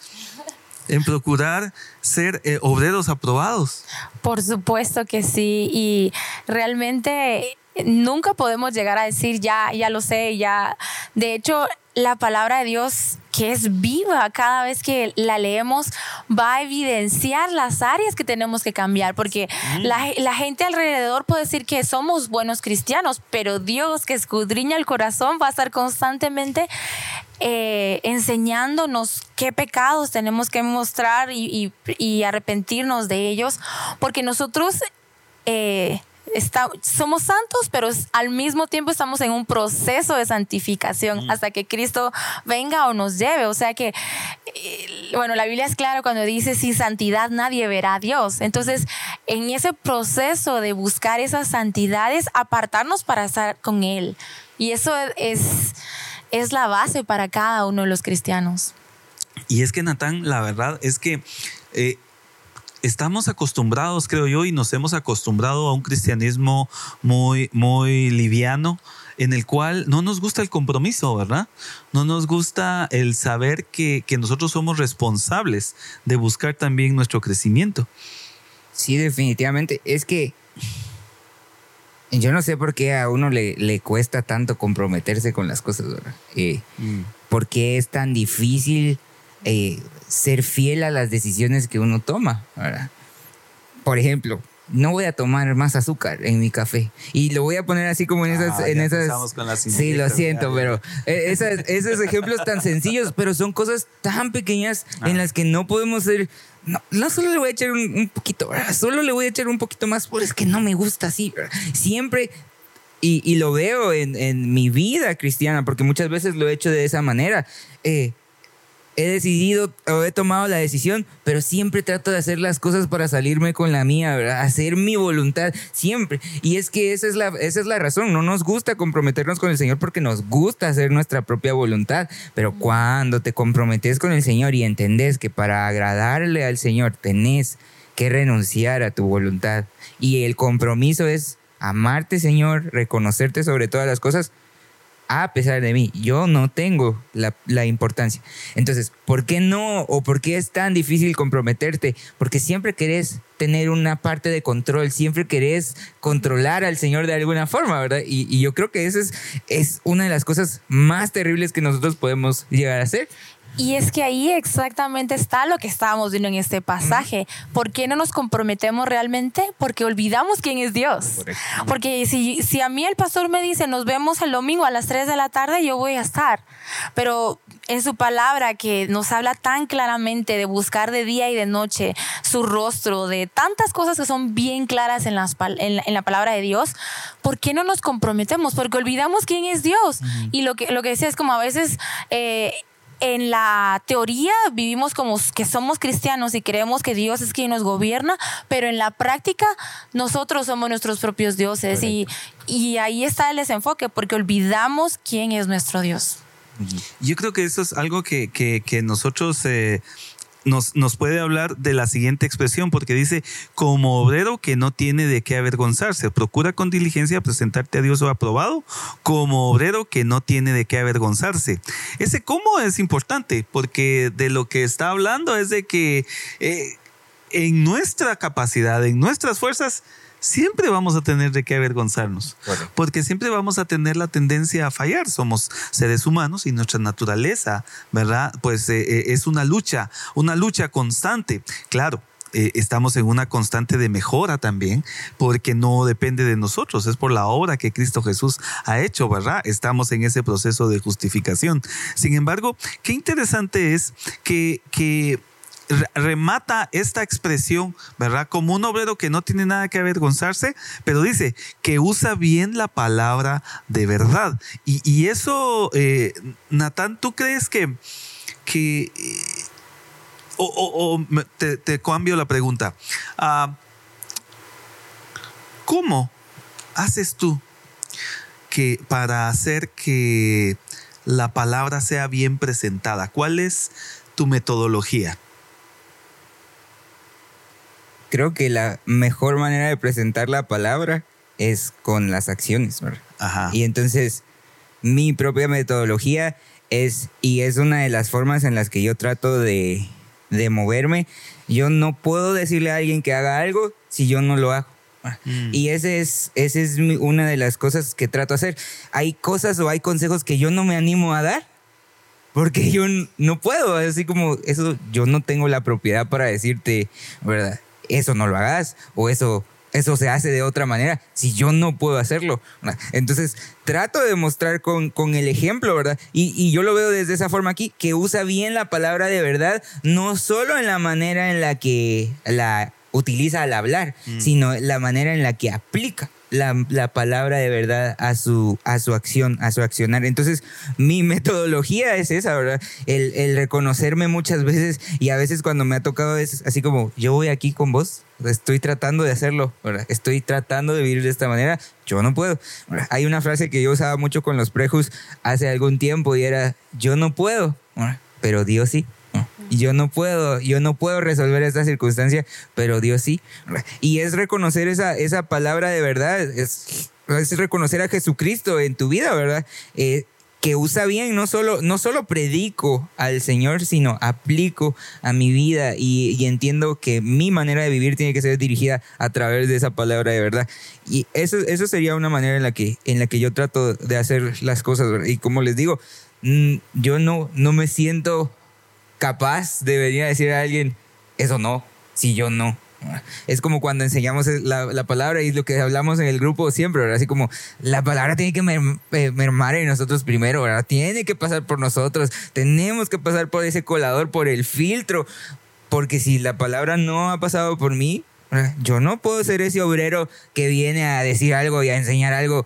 en procurar ser eh, obreros aprobados. Por supuesto que sí. Y realmente nunca podemos llegar a decir ya, ya lo sé, ya. De hecho, la palabra de Dios que es viva cada vez que la leemos va a evidenciar las áreas que tenemos que cambiar porque mm. la, gente alrededor puede decir que somos buenos cristianos pero Dios que escudriña el corazón va a estar constantemente eh, enseñándonos qué pecados tenemos que mostrar y, arrepentirnos de ellos porque nosotros eh, somos santos, pero al mismo tiempo estamos en un proceso de santificación mm. hasta que Cristo venga o nos lleve. O sea que, eh, bueno, la Biblia es clara cuando dice, sin santidad nadie verá a Dios. Entonces, en ese proceso de buscar esas santidades, apartarnos para estar con Él. Y eso es es la base para cada uno de los cristianos. Y es que, Natán, la verdad es que eh, estamos acostumbrados, creo yo, y nos hemos acostumbrado a un cristianismo muy, muy liviano, en el cual no nos gusta el compromiso, ¿verdad? No nos gusta el saber que, que nosotros somos responsables de buscar también nuestro crecimiento. Sí, definitivamente. Es que yo no sé por qué a uno le, le cuesta tanto comprometerse con las cosas, ¿verdad? Eh, Mm. ¿Por qué es tan difícil eh, ser fiel a las decisiones que uno toma, ¿verdad? Por ejemplo, no voy a tomar más azúcar en mi café. Y lo voy a poner así como en esas... Ah, en esas con las sí, lo siento, ya, pero eh, esas- esos ejemplos tan sencillos, pero son cosas tan pequeñas en Ah. las que no podemos ser... No, no solo le voy a echar un, un poquito, ¿verdad? solo le voy a echar un poquito más, porque es que no me gusta así. ¿verdad? Siempre y, y lo veo en, en mi vida cristiana, porque muchas veces lo he hecho de esa manera. Eh, he decidido o he tomado la decisión, pero siempre trato de hacer las cosas para salirme con la mía, ¿verdad? Hacer mi voluntad, siempre. Y es que esa es, la, esa es la razón. No nos gusta comprometernos con el Señor porque nos gusta hacer nuestra propia voluntad. Pero cuando te comprometes con el Señor y entendés que para agradarle al Señor tenés que renunciar a tu voluntad y el compromiso es amarte, Señor, reconocerte sobre todas las cosas, a pesar de mí. Yo no tengo la, la, importancia. Entonces, ¿por qué no o por qué es tan difícil comprometerte? Porque siempre querés tener una parte de control, siempre querés controlar al Señor de alguna forma, ¿verdad? Y, y yo creo que esa es, es una de las cosas más terribles que nosotros podemos llegar a hacer. Y es que ahí exactamente está lo que estábamos viendo en este pasaje. ¿Por qué no nos comprometemos realmente? Porque olvidamos quién es Dios. Porque si, si a mí el pastor me dice, nos vemos el domingo a las 3 de la tarde, yo voy a estar. Pero en su palabra que nos habla tan claramente de buscar de día y de noche su rostro, de tantas cosas que son bien claras en, las, en, la, en la palabra de Dios, ¿por qué no nos comprometemos? Porque olvidamos quién es Dios. Uh -huh. Y lo que, lo que decía es como a veces... Eh, en la teoría vivimos como que somos cristianos y creemos que Dios es quien nos gobierna, pero en la práctica nosotros somos nuestros propios dioses y, y, ahí está el desenfoque porque olvidamos quién es nuestro Dios. Yo creo que eso es algo que, que, que nosotros... Eh, nos, nos, puede hablar de la siguiente expresión, porque dice, como obrero que no tiene de qué avergonzarse, procura con diligencia presentarte a Dios o aprobado, como obrero que no tiene de qué avergonzarse. Ese cómo es importante, porque de lo que está hablando es de que eh, en nuestra capacidad, en nuestras fuerzas, siempre vamos a tener de qué avergonzarnos, bueno. porque siempre vamos a tener la tendencia a fallar. Somos seres humanos y nuestra naturaleza, ¿verdad? Pues eh, es una lucha, una lucha constante. Claro, eh, estamos en una constante de mejora también, porque no depende de nosotros, es por la obra que Cristo Jesús ha hecho, ¿verdad? Estamos en ese proceso de justificación. Sin embargo, qué interesante es que, que remata esta expresión, ¿verdad? Como un obrero que no tiene nada que avergonzarse, pero dice que usa bien la palabra de verdad. Y, eso, eh, Natán, ¿tú crees que... que o, o, te, cambio la pregunta. Uh, ¿Cómo haces tú que para hacer que la palabra sea bien presentada? ¿Cuál es tu metodología? Creo que la mejor manera de presentar la palabra es con las acciones, ¿verdad? Ajá. Y entonces mi propia metodología es, y es una de las formas en las que yo trato de, de moverme, yo no puedo decirle a alguien que haga algo si yo no lo hago. Mm. Y ese es, ese es mi, una de las cosas que trato de hacer. Hay cosas o hay consejos que yo no me animo a dar porque yo no puedo, así como eso, yo no tengo la propiedad para decirte, ¿verdad? Eso no lo hagas o eso, eso se hace de otra manera si yo no puedo hacerlo. Entonces trato de mostrar con, con el ejemplo, ¿verdad? Y, y, yo lo veo desde esa forma aquí, que usa bien la palabra de verdad, no solo en la manera en la que la utiliza al hablar, mm. sino la manera en la que aplica la, la, palabra de verdad a su, a su acción, a su accionar. Entonces, mi metodología es esa, ¿verdad? El, el reconocerme muchas veces y a veces cuando me ha tocado es así como, yo voy aquí con vos, estoy tratando de hacerlo, estoy tratando de vivir de esta manera, yo no puedo. Hay una frase que yo usaba mucho con los prejus hace algún tiempo y era, yo no puedo, pero Dios sí. Y yo no puedo, yo no puedo resolver esta circunstancia, pero Dios sí. Y es reconocer esa, esa palabra de verdad, es, es reconocer a Jesucristo en tu vida, ¿verdad? Eh, que usa bien, no solo, no solo predico al Señor, sino aplico a mi vida y, entiendo que mi manera de vivir tiene que ser dirigida a través de esa palabra de verdad. Y eso, eso sería una manera en la, que, en la que yo trato de hacer las cosas. Y como les digo, mm, yo no, no me siento capaz de venir a decir a alguien, eso no, si yo no. Es como cuando enseñamos la, palabra y lo que hablamos en el grupo siempre, ¿verdad? Así como la palabra tiene que eh, mermar en nosotros primero, ¿verdad? Tiene que pasar por nosotros, tenemos que pasar por ese colador, por el filtro, porque si la palabra no ha pasado por mí, yo no puedo ser ese obrero que viene a decir algo y a enseñar algo.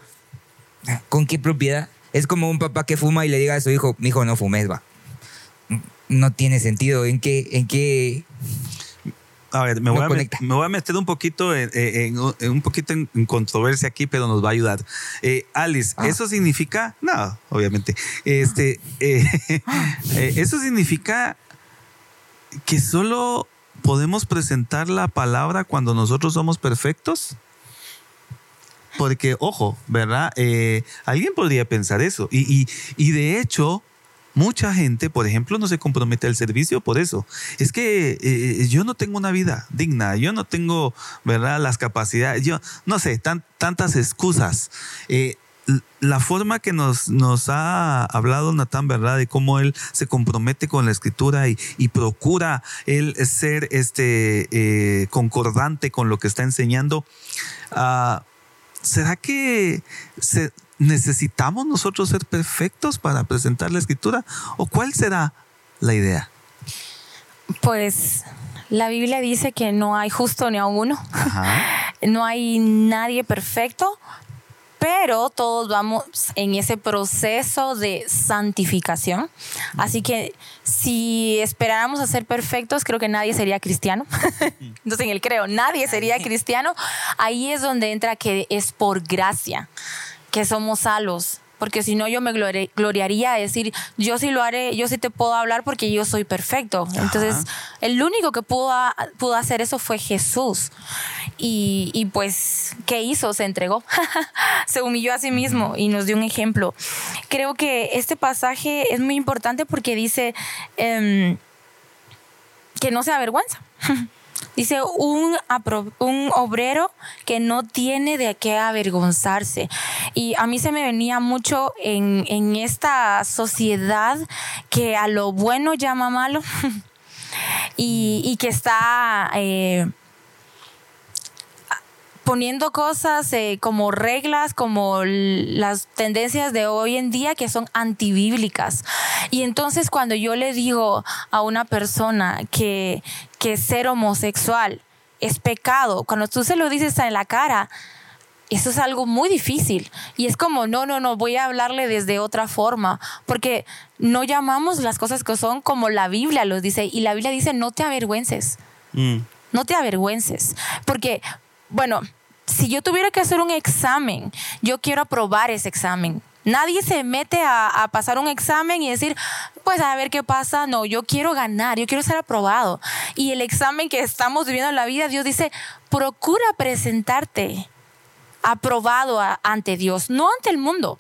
¿Con qué propiedad? Es como un papá que fuma y le diga a su hijo, mi hijo no fumes, va. No tiene sentido. ¿En qué, en qué a ver, me, voy a, meter un poquito en, un poquito en, controversia aquí, pero nos va a ayudar. Eh, Alice, ah. ¿eso significa? No, obviamente. Este, [LAUGHS] eh, [LAUGHS] eh, ¿Eso significa que solo podemos presentar la palabra cuando nosotros somos perfectos? Porque, ojo, ¿verdad? alguien podría pensar eso. Y, y de hecho, Mucha gente, por ejemplo, no se compromete al servicio por eso. Es que eh, yo no tengo una vida digna, yo no tengo, ¿verdad?, las capacidades, yo no sé, tantas excusas. Eh, la forma que nos, ha hablado Natán, ¿verdad? De cómo él se compromete con la escritura y, procura él ser este, eh, concordante con lo que está enseñando. Ah, ¿Será que se, ¿Necesitamos nosotros ser perfectos para presentar la escritura? ¿O cuál será la idea? Pues la Biblia dice que no hay justo ni a uno. [LAUGHS] no hay nadie perfecto, pero todos vamos en ese proceso de santificación. Así que si esperáramos a ser perfectos, creo que nadie sería cristiano. [LAUGHS] Entonces en el creo, nadie sería cristiano. Ahí es donde entra que es por gracia que somos salos. Porque si no, yo me gloriaría a decir, yo sí lo haré, yo sí te puedo hablar porque yo soy perfecto. Entonces, el único que pudo, pudo hacer eso fue Jesús. Y, y pues, ¿qué hizo? Se entregó. [LAUGHS] Se humilló a sí mismo y nos dio un ejemplo. Creo que este pasaje es muy importante porque dice em, que no se avergüenza. [LAUGHS] Dice un, un obrero que no tiene de qué avergonzarse. Y a mí se me venía mucho en, en esta sociedad que a lo bueno llama malo [LAUGHS] y, y que está... Eh, poniendo cosas eh, como reglas, como las tendencias de hoy en día que son antibíblicas. Y entonces cuando yo le digo a una persona que, que ser homosexual es pecado, cuando tú se lo dices en la cara, eso es algo muy difícil. Y es como, no, no, no, voy a hablarle desde otra forma, porque no llamamos las cosas que son como la Biblia los dice. Y la Biblia dice, no te avergüences. Mm. No te avergüences. Porque, bueno, si yo tuviera que hacer un examen, yo quiero aprobar ese examen. Nadie se mete a, pasar un examen y decir, pues a ver qué pasa. No, yo quiero ganar, yo quiero ser aprobado. Y el examen que estamos viviendo en la vida, Dios dice, procura presentarte aprobado ante Dios, no ante el mundo.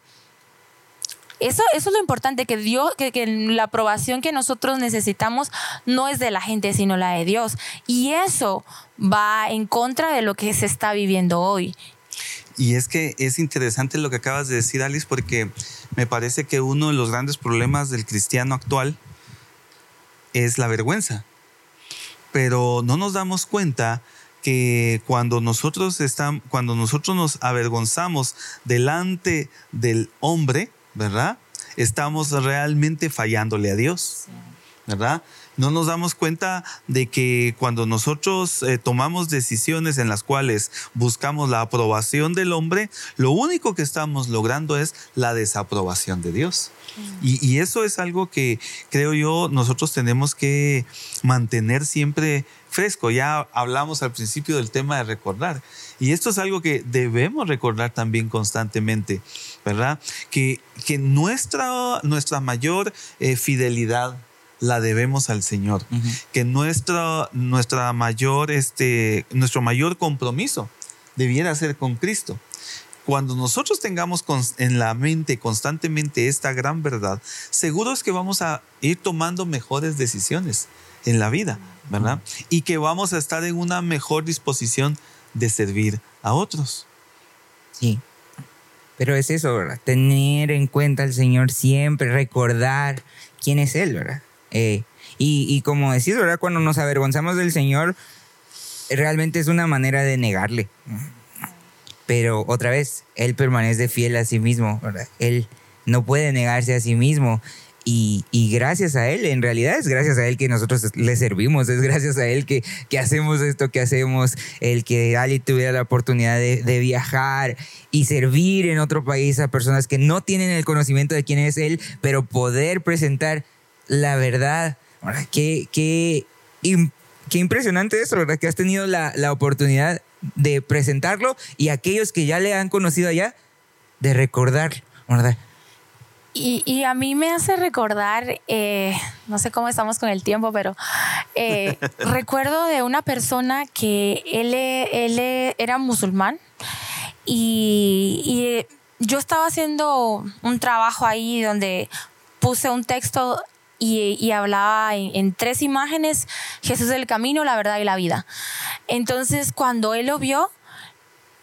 Eso, eso es lo importante, que Dios, que, que, la aprobación que nosotros necesitamos no es de la gente, sino la de Dios. Y eso va en contra de lo que se está viviendo hoy. Y es que es interesante lo que acabas de decir, Alice, porque me parece que uno de los grandes problemas del cristiano actual es la vergüenza. Pero no nos damos cuenta que cuando nosotros estamos, cuando nosotros nos avergonzamos delante del hombre, ¿verdad? Estamos realmente fallándole a Dios, ¿verdad? No nos damos cuenta de que cuando nosotros eh, tomamos decisiones en las cuales buscamos la aprobación del hombre, lo único que estamos logrando es la desaprobación de Dios. Y, y, eso es algo que creo yo nosotros tenemos que mantener siempre fresco. Ya hablamos al principio del tema de recordar. Y esto es algo que debemos recordar también constantemente, ¿verdad? Que, que nuestra, nuestra mayor eh, fidelidad la debemos al Señor. Que nuestra, nuestra mayor, este, nuestro mayor compromiso debiera ser con Cristo. Cuando nosotros tengamos en la mente constantemente esta gran verdad, seguro es que vamos a ir tomando mejores decisiones en la vida, ¿verdad? Y que vamos a estar en una mejor disposición de servir a otros. Sí. Pero es eso, ¿verdad? Tener en cuenta al Señor siempre, recordar quién es Él, ¿verdad? Eh, y, y, como decís, ¿verdad? Cuando nos avergonzamos del Señor, realmente es una manera de negarle. Pero otra vez, Él permanece fiel a sí mismo, ¿verdad? Él no puede negarse a sí mismo. Y, y, gracias a Él, en realidad es gracias a Él que nosotros le servimos, es gracias a Él que, que hacemos esto que hacemos, el que Ali tuviera la oportunidad de, de, viajar y servir en otro país a personas que no tienen el conocimiento de quién es Él, pero poder presentar la verdad. Qué, qué, qué impresionante eso, ¿verdad? Que has tenido la, la oportunidad de presentarlo y aquellos que ya le han conocido allá, de recordar, ¿verdad? Y, a mí me hace recordar, eh, no sé cómo estamos con el tiempo, pero eh, [LAUGHS] recuerdo de una persona que él, él era musulmán y, y, yo estaba haciendo un trabajo ahí donde puse un texto y, y hablaba en, en, tres imágenes, Jesús es el camino, la verdad y la vida. Entonces cuando él lo vio,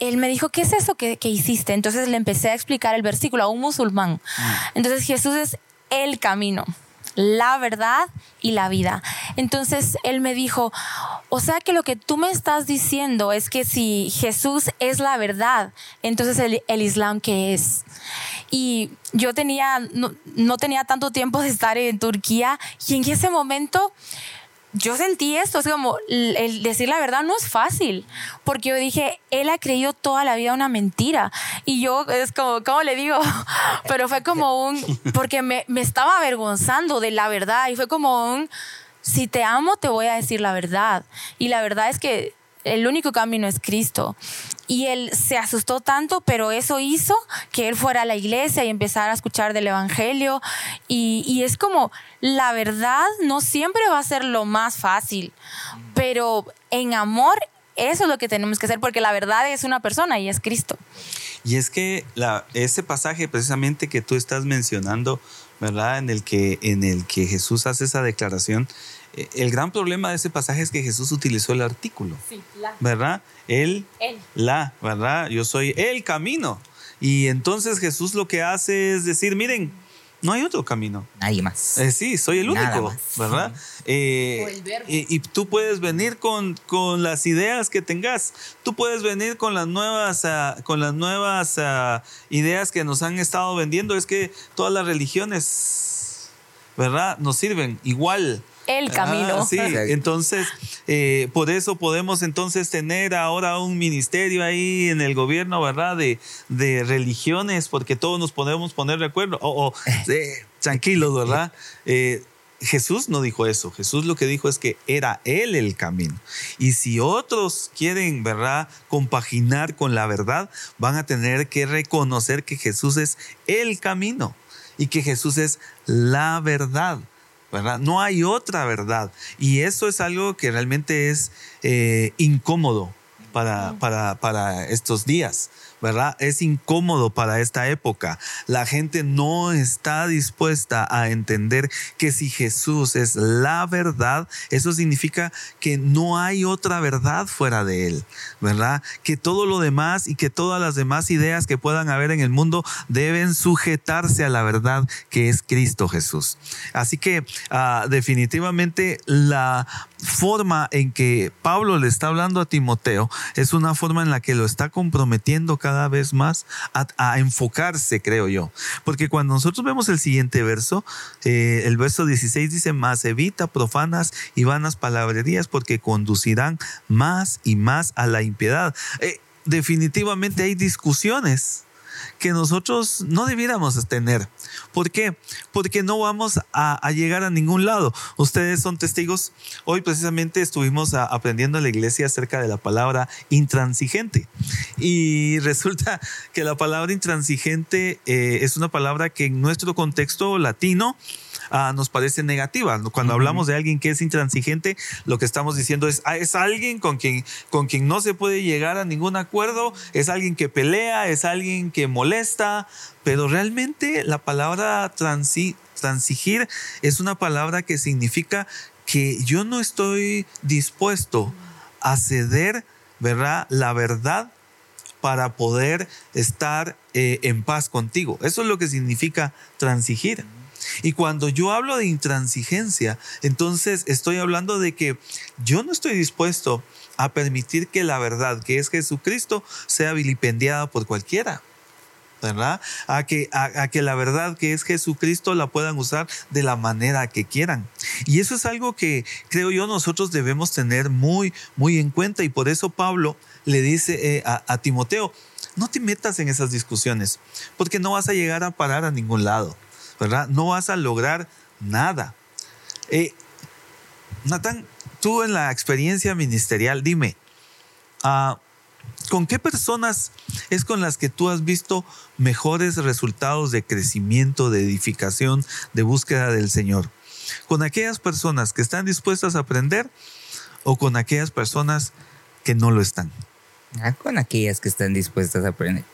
él me dijo, ¿qué es eso que, hiciste? Entonces le empecé a explicar el versículo a un musulmán. Mm. Entonces Jesús es el camino, la verdad y la vida. Entonces él me dijo, o sea que lo que tú me estás diciendo es que si Jesús es la verdad, entonces el, Islam qué es. Y yo tenía, no, no tenía tanto tiempo de estar en Turquía y en ese momento yo sentí esto, es como el, decir la verdad no es fácil, porque yo dije, él ha creído toda la vida una mentira. Y yo es como, ¿cómo le digo? [LAUGHS] Pero fue como un, porque me, me estaba avergonzando de la verdad y fue como un, si te amo te voy a decir la verdad. Y la verdad es que el único camino es Cristo. Y él se asustó tanto, pero eso hizo que él fuera a la iglesia y empezara a escuchar del Evangelio. Y, es como, la verdad no siempre va a ser lo más fácil, pero en amor eso es lo que tenemos que hacer, porque la verdad es una persona y es Cristo. Y es que ese pasaje precisamente que tú estás mencionando, ¿verdad? En el que, en el que Jesús hace esa declaración, el gran problema de ese pasaje es que Jesús utilizó el artículo, sí, la. ¿verdad? Él, la, ¿verdad? Yo soy el camino. Y entonces Jesús lo que hace es decir, miren, no hay otro camino. Nadie más. Eh, sí, soy el único, ¿verdad? Eh, y, y, tú puedes venir con, con, las ideas que tengas. Tú puedes venir con las nuevas, uh, con las nuevas uh, ideas que nos han estado vendiendo. Es que todas las religiones, ¿verdad? Nos sirven igual el camino. Ah, sí, entonces eh, por eso podemos entonces tener ahora un ministerio ahí en el gobierno, ¿verdad? De, de religiones, porque todos nos podemos poner de acuerdo. O, [LAUGHS] tranquilos, ¿verdad? Eh, Jesús no dijo eso. Jesús lo que dijo es que era Él el camino. Y si otros quieren, ¿verdad?, compaginar con la verdad, van a tener que reconocer que Jesús es el camino y que Jesús es la verdad. No hay otra verdad. Y eso es algo que realmente es eh, incómodo para, para, para estos días. ¿Verdad? Es incómodo para esta época. La gente no está dispuesta a entender que si Jesús es la verdad, eso significa que no hay otra verdad fuera de él, ¿verdad? Que todo lo demás y que todas las demás ideas que puedan haber en el mundo deben sujetarse a la verdad que es Cristo Jesús. Así que ah, definitivamente la forma en que Pablo le está hablando a Timoteo es una forma en la que lo está comprometiendo cada cada vez más a, enfocarse, creo yo. Porque cuando nosotros vemos el siguiente verso, eh, el verso 16 dice, más evita profanas y vanas palabrerías porque conducirán más y más a la impiedad. Eh, definitivamente hay discusiones que nosotros no debiéramos tener. ¿Por qué? Porque no vamos a, llegar a ningún lado. Ustedes son testigos. Hoy precisamente estuvimos aprendiendo en la iglesia acerca de la palabra intransigente. Y [LAUGHS] resulta que la palabra intransigente eh, es una palabra que en nuestro contexto latino Ah, nos parece negativa. Cuando hablamos de alguien que es intransigente, lo que estamos diciendo es, ah, es alguien con quien, con quien no se puede llegar a ningún acuerdo, es alguien que pelea, es alguien que molesta, pero realmente la palabra transigir es una palabra que significa que yo no estoy dispuesto a ceder, ¿verdad? La verdad para poder estar eh, en paz contigo. Eso es lo que significa transigir. Y cuando yo hablo de intransigencia, entonces estoy hablando de que yo no estoy dispuesto a permitir que la verdad, que es Jesucristo, sea vilipendiada por cualquiera. ¿verdad? A que, a, que la verdad que es Jesucristo la puedan usar de la manera que quieran. Y eso es algo que creo yo nosotros debemos tener muy, muy en cuenta. Y por eso Pablo le dice eh, a, a Timoteo, no te metas en esas discusiones, porque no vas a llegar a parar a ningún lado. ¿Verdad? No vas a lograr nada. Eh, Natán, tú en la experiencia ministerial, dime, ah, ¿con qué personas es con las que tú has visto mejores resultados de crecimiento, de edificación, de búsqueda del Señor? ¿Con aquellas personas que están dispuestas a aprender o con aquellas personas que no lo están? Ah, con aquellas que están dispuestas a aprender.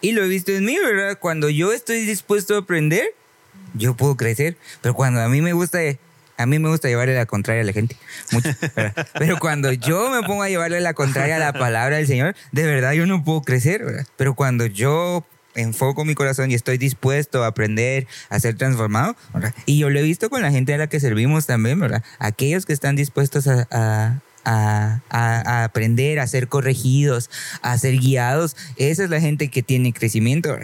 Y lo he visto en mí, ¿verdad? Cuando yo estoy dispuesto a aprender, yo puedo crecer, pero cuando a mí me gusta, a mí me gusta llevarle la contraria a la gente, mucho, [LAUGHS] pero, cuando yo me pongo a llevarle la contraria a la palabra del Señor, de verdad yo no puedo crecer, ¿verdad? pero cuando yo enfoco mi corazón y estoy dispuesto a aprender, a ser transformado. Y yo lo he visto con la gente a la que servimos también, ¿verdad? Aquellos que están dispuestos a, a, aprender, a ser corregidos, a ser guiados. Esa es la gente que tiene crecimiento.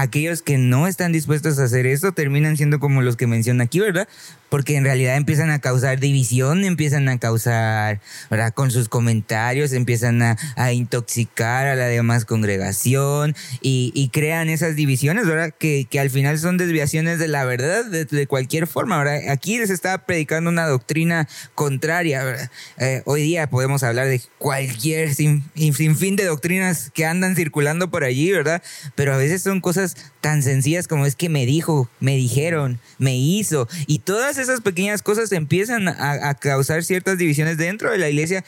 Aquellos que no están dispuestos a hacer eso terminan siendo como los que menciona aquí, ¿verdad? porque en realidad empiezan a causar división, empiezan a causar, ¿verdad? Con sus comentarios, empiezan a, intoxicar a la demás congregación y, crean esas divisiones, ¿verdad? Que, al final son desviaciones de la verdad de, cualquier forma, ¿verdad? Aquí les está predicando una doctrina contraria, ¿verdad? Eh, hoy día podemos hablar de cualquier sin, sin fin de doctrinas que andan circulando por allí, ¿verdad? Pero a veces son cosas tan sencillas como es que me dijo, me dijeron, me hizo, y todas esas pequeñas cosas empiezan a, causar ciertas divisiones dentro de la iglesia.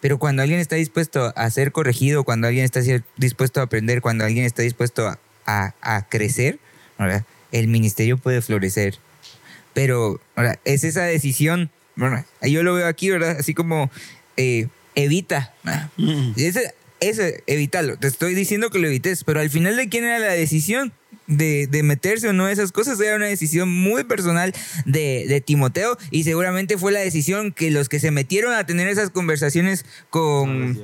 Pero cuando alguien está dispuesto a ser corregido, cuando alguien está dispuesto a aprender, cuando alguien está dispuesto a, crecer, el ministerio puede florecer. Pero es esa decisión, yo lo veo aquí, ¿verdad? Así como eh, evita. Mm. Ese, evitarlo. Te estoy diciendo que lo evites, pero al final de quién era la decisión de, meterse o no esas cosas era una decisión muy personal de, Timoteo y seguramente fue la decisión que los que se metieron a tener esas conversaciones con,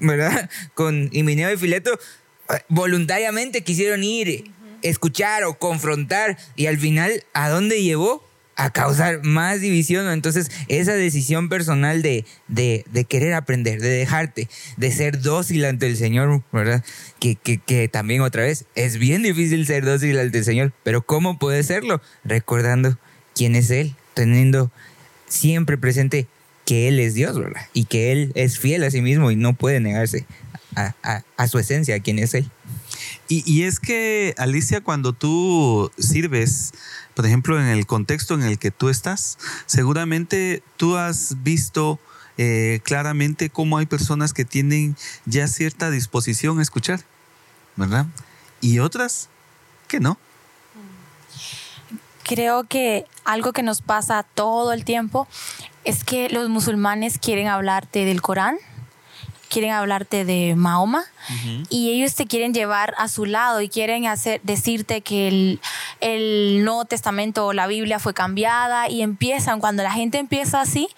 ¿verdad? Con Himineo y Fileto eh, voluntariamente quisieron ir, escuchar o confrontar y al final, ¿a dónde llevó? A causar más división. Entonces, esa decisión personal de, de, querer aprender, de dejarte, de ser dócil ante el Señor, ¿verdad? Que, que, también otra vez es bien difícil ser dócil ante el Señor, pero ¿cómo puede serlo? Recordando quién es Él, teniendo siempre presente que Él es Dios, ¿verdad? Y que Él es fiel a sí mismo y no puede negarse a, a, a su esencia, a quién es Él. Y, y, es que, Alicia, cuando tú sirves, por ejemplo, en el contexto en el que tú estás, seguramente tú has visto eh, claramente cómo hay personas que tienen ya cierta disposición a escuchar, ¿verdad? Y otras que no. Creo que algo que nos pasa todo el tiempo es que los musulmanes quieren hablarte del Corán quieren hablarte de Mahoma y ellos te quieren llevar a su lado y quieren hacer, decirte que el, el Nuevo Testamento o la Biblia fue cambiada y empiezan, cuando la gente empieza así,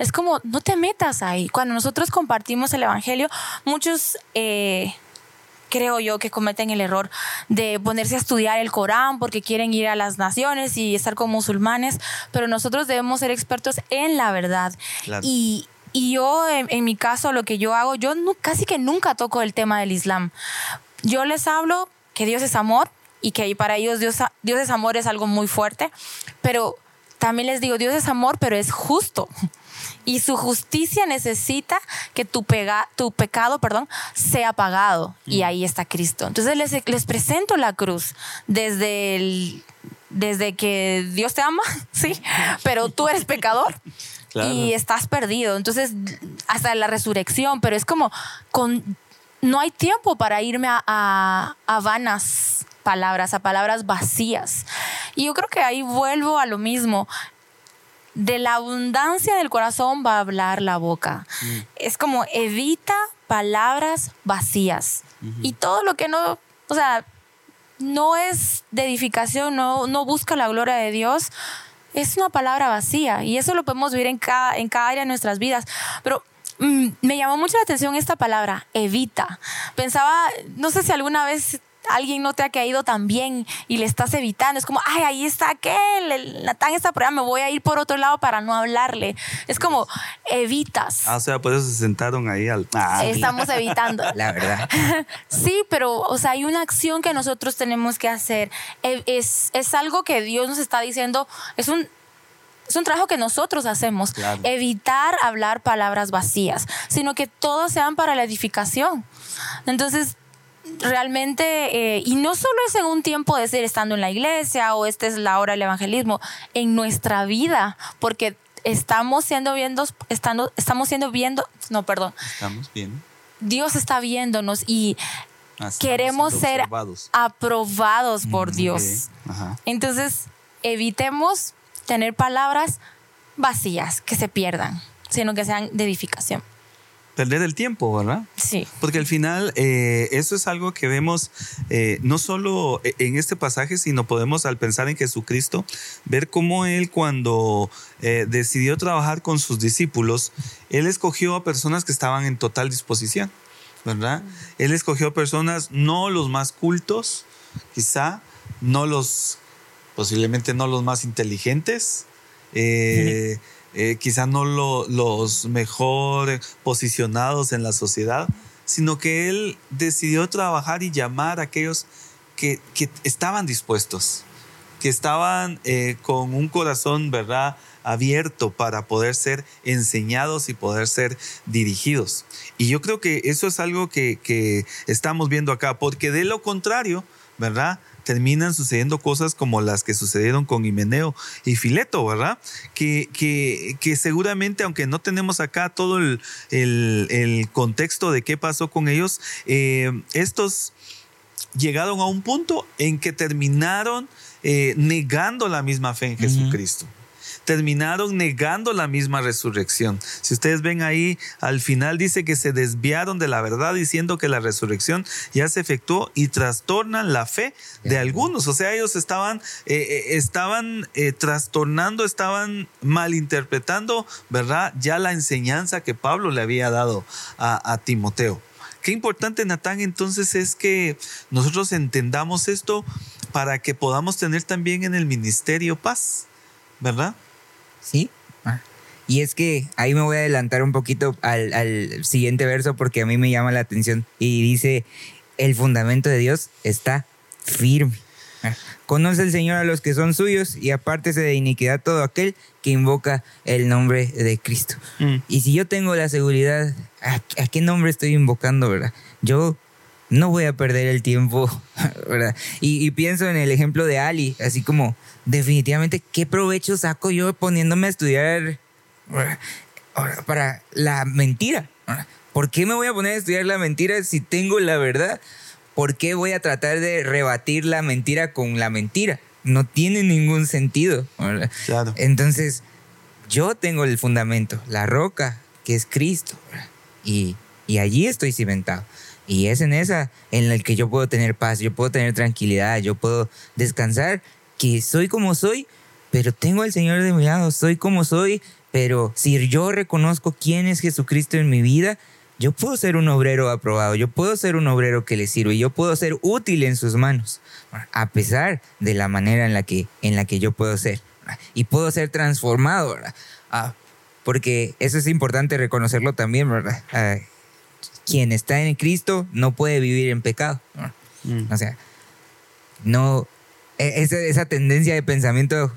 es como, no te metas ahí. Cuando nosotros compartimos el Evangelio, muchos... Eh, creo yo que cometen el error de ponerse a estudiar el Corán porque quieren ir a las naciones y estar con musulmanes, pero nosotros debemos ser expertos en la verdad. Y, yo, en, mi caso, lo que yo hago, yo casi que nunca toco el tema del Islam. Yo les hablo que Dios es amor y que para ellos Dios, Dios es amor es algo muy fuerte, pero también les digo, Dios es amor, pero es justo. Y su justicia necesita que tu, pega, tu pecado perdón, sea pagado. Y mm. ahí está Cristo. Entonces les, les presento la cruz desde, el, desde que Dios te ama, [LAUGHS] sí, pero tú eres pecador. Y estás perdido. Entonces, hasta la resurrección, pero es como con no hay tiempo para irme a, a, vanas palabras, a palabras vacías. Y yo creo que ahí vuelvo a lo mismo de la abundancia del corazón va a hablar la boca. Mm. Es como evita palabras vacías. Y todo lo que no, o sea, no es de edificación, no, no busca la gloria de Dios, es una palabra vacía. Y eso lo podemos ver en cada, en cada área de nuestras vidas. Pero mm, me llamó mucho la atención esta palabra, evita. Pensaba, no sé si alguna vez alguien no te ha caído tan bien y le estás evitando. Es como, ay, ahí está aquel, el Natán está por allá, me voy a ir por otro lado para no hablarle. Es como, evitas. Ah, o sea, por eso se sentaron ahí al... Ah, Estamos evitando. [LAUGHS] La verdad. [LAUGHS] sí, pero, o sea, hay una acción que nosotros tenemos que hacer. E, es, es algo que Dios nos está diciendo, es un, es un trabajo que nosotros hacemos. Evitar hablar palabras vacías, sino que todos sean para la edificación. Entonces, realmente, eh, y no solo es en un tiempo de ser estando en la iglesia o esta es la hora del evangelismo, en nuestra vida, porque estamos siendo viendo, estando, estamos siendo viendo, no, perdón. Estamos bien. Dios está viéndonos y ah, queremos ser aprobados por Dios. Entonces, evitemos tener palabras vacías que se pierdan, sino que sean de edificación perder el tiempo, ¿verdad? Sí. Porque al final eh, eso es algo que vemos eh, no solo en este pasaje, sino podemos al pensar en Jesucristo, ver cómo Él cuando eh, decidió trabajar con sus discípulos, Él escogió a personas que estaban en total disposición, ¿verdad? Él escogió personas, no los más cultos, quizá, no los, posiblemente no los más inteligentes. Eh, eh, quizá no los mejor posicionados en la sociedad, sino que él decidió trabajar y llamar a aquellos que, estaban dispuestos, que estaban eh, con un corazón, ¿verdad?, abierto para poder ser enseñados y poder ser dirigidos. Y yo creo que eso es algo que, que estamos viendo acá, porque de lo contrario, ¿verdad? Terminan sucediendo cosas como las que sucedieron con Himeneo y Fileto, ¿verdad? Que, que, seguramente, aunque no tenemos acá todo el, contexto de qué pasó con ellos, eh, estos llegaron a un punto en que terminaron eh, negando la misma fe en Jesucristo terminaron negando la misma resurrección. Si ustedes ven ahí, al final dice que se desviaron de la verdad diciendo que la resurrección ya se efectuó y trastornan la fe de algunos. O sea, ellos estaban, eh, eh, estaban eh, trastornando, estaban malinterpretando, ¿verdad? Ya la enseñanza que Pablo le había dado a, a Timoteo. Qué importante, Natán, entonces es que nosotros entendamos esto para que podamos tener también en el ministerio paz, ¿verdad? ¿Sí? Ah. Y es que ahí me voy a adelantar un poquito al, siguiente verso porque a mí me llama la atención y dice, el fundamento de Dios está firme. Ah. Conoce el Señor a los que son suyos y apártese de iniquidad todo aquel que invoca el nombre de Cristo. Mm. Y si yo tengo la seguridad, ¿a, qué nombre estoy invocando, verdad? Yo no voy a perder el tiempo, [LAUGHS] ¿verdad? Y, y, pienso en el ejemplo de Ali, así como definitivamente, ¿qué provecho saco yo poniéndome a estudiar para la mentira? ¿Por qué me voy a poner a estudiar la mentira si tengo la verdad? ¿Por qué voy a tratar de rebatir la mentira con la mentira? No tiene ningún sentido. Claro. Entonces, yo tengo el fundamento, la roca, que es Cristo. Y, y allí estoy cimentado. Y es en esa en la que yo puedo tener paz, yo puedo tener tranquilidad, yo puedo descansar que soy como soy, pero tengo al Señor de mi lado, soy como soy, pero si yo reconozco quién es Jesucristo en mi vida, yo puedo ser un obrero aprobado, yo puedo ser un obrero que le sirve, yo puedo ser útil en sus manos, a pesar de la manera en la que, en la que yo puedo ser. Y puedo ser transformado, ah, porque eso es importante reconocerlo también, ¿verdad? Ah, quien está en Cristo no puede vivir en pecado. Mm. O sea, no, e, esa, esa tendencia de pensamiento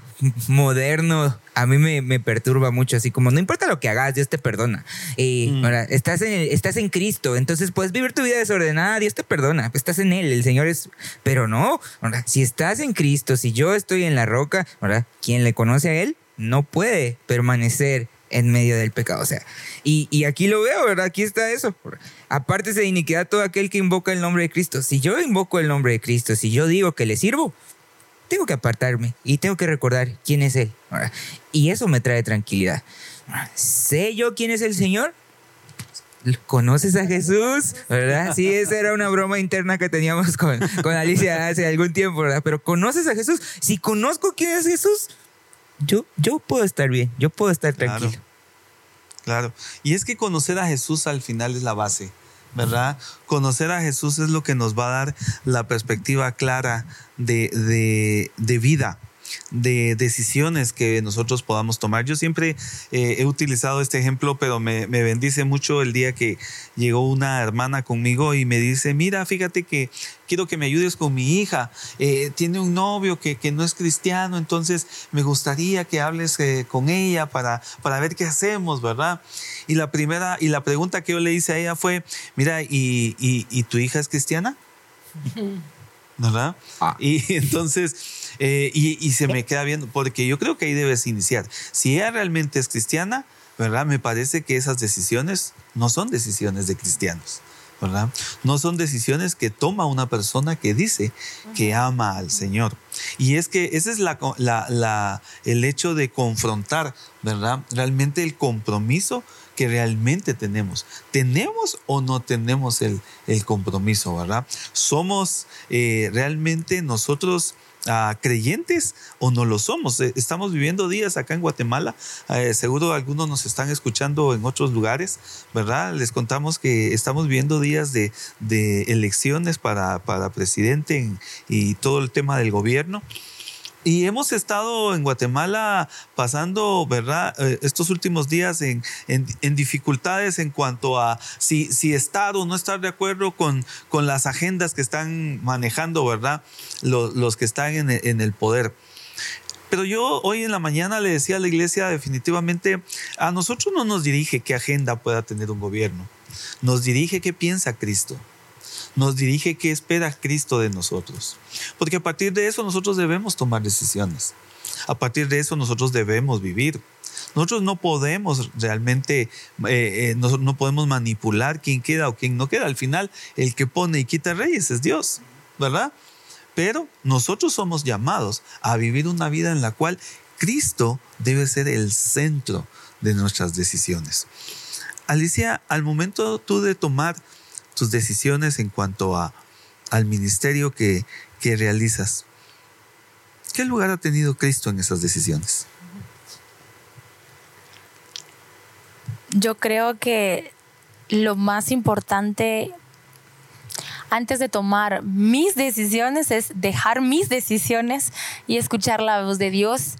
moderno a mí me, perturba mucho, así como no importa lo que hagas, Dios te perdona. Y mm. estás, en, estás en Cristo, entonces puedes vivir tu vida desordenada, Dios te perdona, estás en Él, el Señor es... Pero no, si estás en Cristo, si yo estoy en la roca, quien le conoce a Él no puede permanecer en medio del pecado. O sea, y, y, aquí lo veo, ¿verdad? Aquí está eso. Aparte de iniquidad todo aquel que invoca el nombre de Cristo. Si yo invoco el nombre de Cristo, si yo digo que le sirvo, tengo que apartarme y tengo que recordar quién es Él. Y eso me trae tranquilidad. ¿Sé yo quién es el Señor? ¿Conoces a Jesús? ¿Verdad? Sí, esa era una broma interna que teníamos con, con Alicia hace algún tiempo, ¿verdad? Pero ¿conoces a Jesús? Si conozco quién es Jesús, yo, yo puedo estar bien, yo puedo estar tranquilo. claro. Y es que conocer a Jesús al final es la base. ¿verdad? Conocer a Jesús es lo que nos va a dar la perspectiva clara de, de, vida de decisiones que nosotros podamos tomar. Yo siempre eh, he utilizado este ejemplo, pero me, bendice mucho el día que llegó una hermana conmigo y me dice, mira, fíjate que quiero que me ayudes con mi hija. Eh, tiene un novio que, no es cristiano, entonces me gustaría que hables eh, con ella para, para ver qué hacemos, ¿verdad? Y la primera, y la pregunta que yo le hice a ella fue, mira, ¿y, y, tu hija es cristiana? [LAUGHS] ¿Verdad? Ah. Y [LAUGHS] entonces eh, y, se me queda viendo, porque yo creo que ahí debes iniciar. Si ella realmente es cristiana, ¿verdad? Me parece que esas decisiones no son decisiones de cristianos. ¿verdad? No son decisiones que toma una persona que dice que ama al Señor. Y es que ese es la, la, el hecho de confrontar, ¿verdad? Realmente el compromiso que realmente tenemos. ¿Tenemos o no tenemos el, el compromiso, verdad? ¿Somos eh, realmente nosotros creyentes o no lo somos. Eh, estamos viviendo días acá en Guatemala, eh, seguro algunos nos están escuchando en otros lugares, ¿verdad? Les contamos que estamos viviendo días de, elecciones para, para presidente y todo el tema del gobierno. Y hemos estado en Guatemala pasando, ¿verdad?, eh, estos últimos días en, en, dificultades en cuanto a si, si estar o no estar de acuerdo con, con las agendas que están manejando, ¿verdad?, los, los que están en en el poder. Pero yo hoy en la mañana le decía a la iglesia definitivamente, a nosotros no nos dirige qué agenda pueda tener un gobierno, nos dirige qué piensa Cristo nos dirige qué espera Cristo de nosotros. Porque a partir de eso nosotros debemos tomar decisiones. A partir de eso nosotros debemos vivir. Nosotros no podemos realmente, eh, eh, no, podemos manipular quién queda o quién no queda. Al final, el que pone y quita reyes es Dios, ¿verdad? Pero nosotros somos llamados a vivir una vida en la cual Cristo debe ser el centro de nuestras decisiones. Alicia, al momento tú de tomar tus decisiones en cuanto a, al ministerio que, que realizas. ¿Qué lugar ha tenido Cristo en esas decisiones? Yo creo que lo más importante antes de tomar mis decisiones es dejar mis decisiones y escuchar la voz de Dios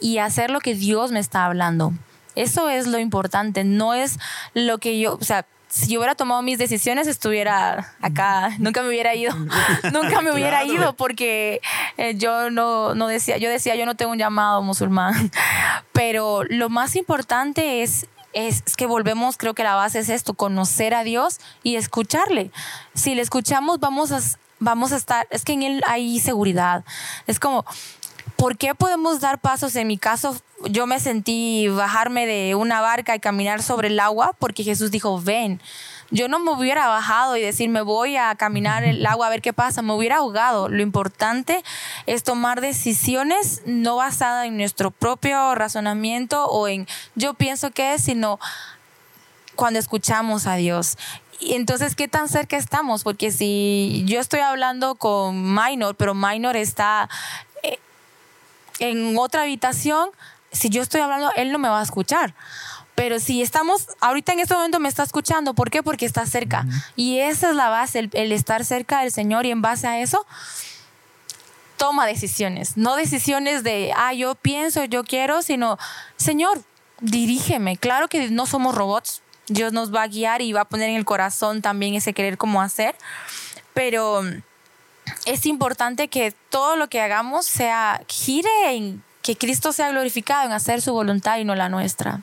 y hacer lo que Dios me está hablando. Eso es lo importante, no es lo que yo, o sea, si yo hubiera tomado mis decisiones, estuviera acá, nunca me hubiera ido, [LAUGHS] nunca me hubiera ido porque eh, yo no, no decía, yo decía, yo no tengo un llamado musulmán, [LAUGHS] pero lo más importante es es que volvemos, creo que la base es esto, conocer a Dios y escucharle. Si le escuchamos, vamos a, vamos a estar, es que en Él hay seguridad. Es como, ¿por qué podemos dar pasos? En mi caso, yo me sentí bajarme de una barca y caminar sobre el agua porque Jesús dijo, ven. Yo no me hubiera bajado y decir, me voy a caminar el agua a ver qué pasa, me hubiera ahogado. Lo importante es tomar decisiones no basadas en nuestro propio razonamiento o en yo pienso que es, sino cuando escuchamos a Dios. Y entonces, ¿qué tan cerca estamos? Porque si yo estoy hablando con Minor, pero Minor está en otra habitación, si yo estoy hablando, él no me va a escuchar. Pero si estamos, ahorita en este momento me está escuchando, ¿por qué? Porque está cerca. Y esa es la base, el, el estar cerca del Señor y en base a eso toma decisiones, no decisiones de, ah, yo pienso, yo quiero, sino, Señor, dirígeme. Claro que no somos robots, Dios nos va a guiar y va a poner en el corazón también ese querer cómo hacer, pero es importante que todo lo que hagamos sea, gire en que Cristo sea glorificado, en hacer su voluntad y no la nuestra.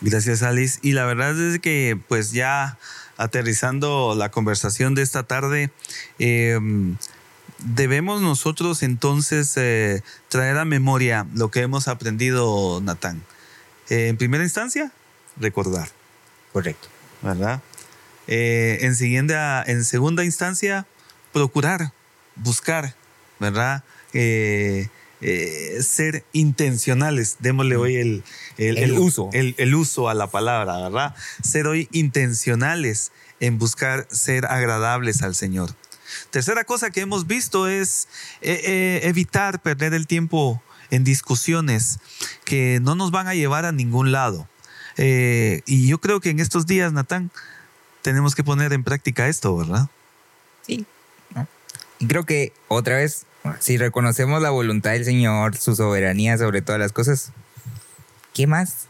Gracias, Alice. Y la verdad es que, pues ya aterrizando la conversación de esta tarde, em, debemos nosotros entonces eh, traer a memoria lo que hemos aprendido, Natán. Eh, en primera instancia, recordar. Correcto. ¿Verdad? Eh, en, siguiente, en segunda instancia, procurar, buscar, ¿verdad? ser intencionales, démosle hoy el, el, uso. El, uso a la palabra, ¿verdad? Ser hoy intencionales en buscar ser agradables al Señor. Tercera cosa que hemos visto es eh, eh, evitar perder el tiempo en discusiones que no nos van a llevar a ningún lado. Eh, y yo creo que en estos días, Natán, tenemos que poner en práctica esto, ¿verdad? Y creo que otra vez, si reconocemos la voluntad del Señor, su soberanía sobre todas las cosas, ¿qué más?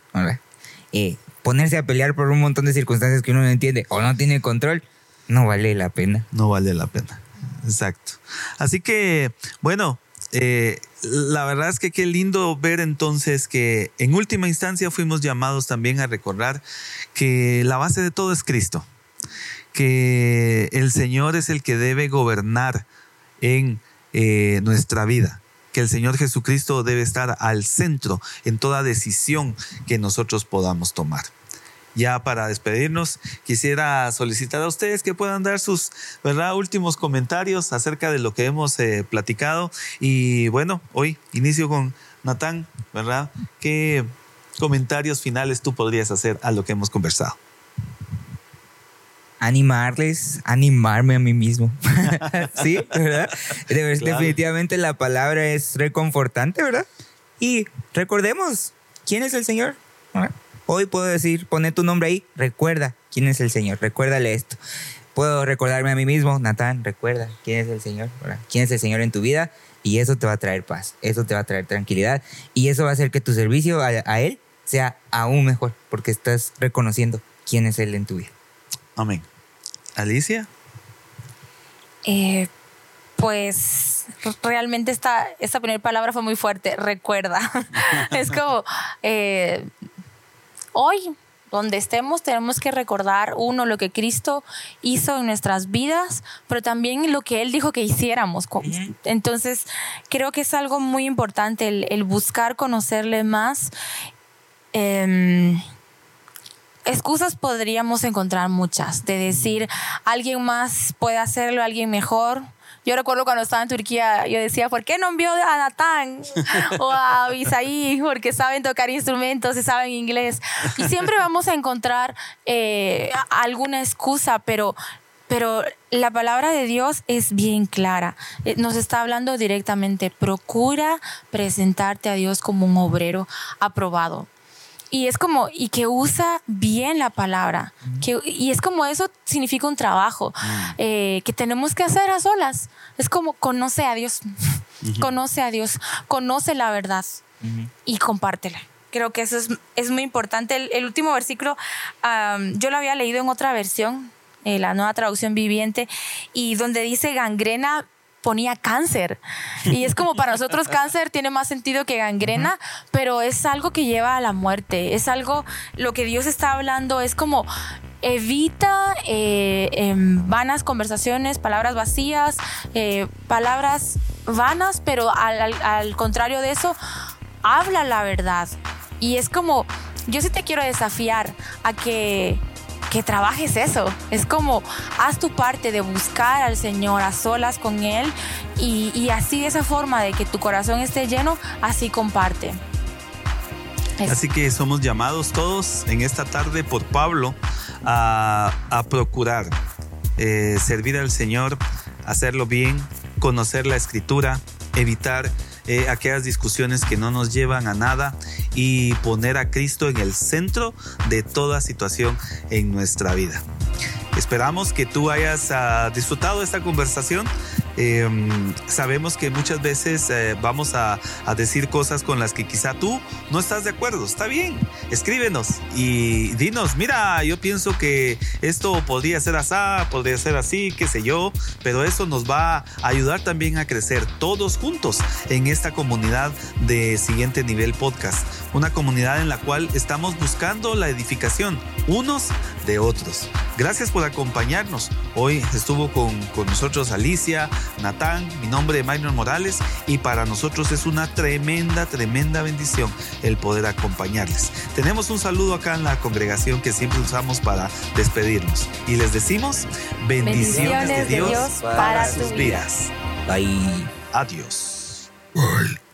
ponerse a pelear por un montón de circunstancias que uno no entiende o no tiene control, no vale la pena. No vale la pena. Exacto. Así que, bueno, eh, la verdad es que qué lindo ver entonces que en última instancia fuimos llamados también a recordar que la base de todo es Cristo, que el Señor es el que debe gobernar en eh, nuestra vida, que el Señor Jesucristo debe estar al centro en toda decisión que nosotros podamos tomar ya para despedirnos, quisiera solicitar a ustedes que puedan dar sus ¿verdad? últimos comentarios acerca de lo que hemos eh, platicado. Y bueno, hoy inicio con Natán, ¿verdad? ¿Qué comentarios finales tú podrías hacer a lo que hemos conversado? Animarles, animarme a mí mismo. [LAUGHS] sí, ¿verdad? Definitivamente la palabra es reconfortante, ¿verdad? Y recordemos, ¿quién es el Señor? Hoy puedo decir, pone tu nombre ahí, recuerda quién es el Señor, recuérdale esto. Puedo recordarme a mí mismo, Natán, recuerda quién es el Señor, quién es el Señor en tu vida y eso te va a traer paz, eso te va a traer tranquilidad y eso va a hacer que tu servicio a, Él sea aún mejor porque estás reconociendo quién es Él en tu vida. Amén. Alicia. Eh, pues realmente esta, esta primera palabra fue muy fuerte, recuerda. [LAUGHS] es como, eh, hoy, donde estemos, tenemos que recordar, uno, lo que Cristo hizo en nuestras vidas, pero también lo que Él dijo que hiciéramos. Entonces, creo que es algo muy importante el, buscar conocerle más. Em, excusas podríamos encontrar muchas, de decir, alguien más puede hacerlo, alguien mejor yo recuerdo cuando estaba en Turquía, yo decía, ¿por qué no envió a Natán o a Isaí? Porque saben tocar instrumentos y saben inglés. Y siempre vamos a encontrar eh, alguna excusa, pero pero la palabra de Dios es bien clara. Eh, nos está hablando directamente. Procura presentarte a Dios como un obrero aprobado y es como, y que usa bien la palabra. Que, y es como eso significa un trabajo mm. eh, que tenemos que hacer a solas. Es como conoce a Dios, conoce a Dios, conoce la verdad y compártela. Creo que eso es, es muy importante. El, último versículo, yo lo había leído en otra versión, eh, la nueva traducción viviente, y donde dice gangrena ponía cáncer. Y es como para nosotros [LAUGHS] cáncer tiene más sentido que gangrena, pero es algo que lleva a la muerte. Es algo, lo que Dios está hablando es como evita eh, em, vanas conversaciones, palabras vacías, eh, palabras vanas, pero al contrario de eso, habla la verdad. Y es como, yo sí te quiero desafiar a que que trabajes eso. Es como, haz tu parte de buscar al Señor a solas con Él y, así de esa forma de que tu corazón esté lleno, así comparte. Así que somos llamados todos en esta tarde por Pablo a, procurar eh, servir al Señor, hacerlo bien, conocer la escritura, evitar eh, aquellas discusiones que no nos llevan a nada y poner a Cristo en el centro de toda situación en nuestra vida. Esperamos que tú hayas uh, disfrutado esta conversación eh, sabemos que muchas veces eh, vamos a, a, decir cosas con las que quizá tú no estás de acuerdo. Está bien, escríbenos y dinos, mira, yo pienso que esto podría ser así, podría ser así, qué sé yo, pero eso nos va a ayudar también a crecer todos juntos en esta comunidad de Siguiente Nivel Podcast. Una comunidad en la cual estamos buscando la edificación unos de otros. Gracias por acompañarnos. Hoy estuvo con, con nosotros Alicia, Natán, mi nombre es Minor Morales y para nosotros es una tremenda, tremenda bendición el poder acompañarles. Tenemos un saludo acá en la congregación que siempre usamos para despedirnos y les decimos bendiciones, bendiciones de, Dios de Dios para, para sus vidas. Bye. Adiós. Bye.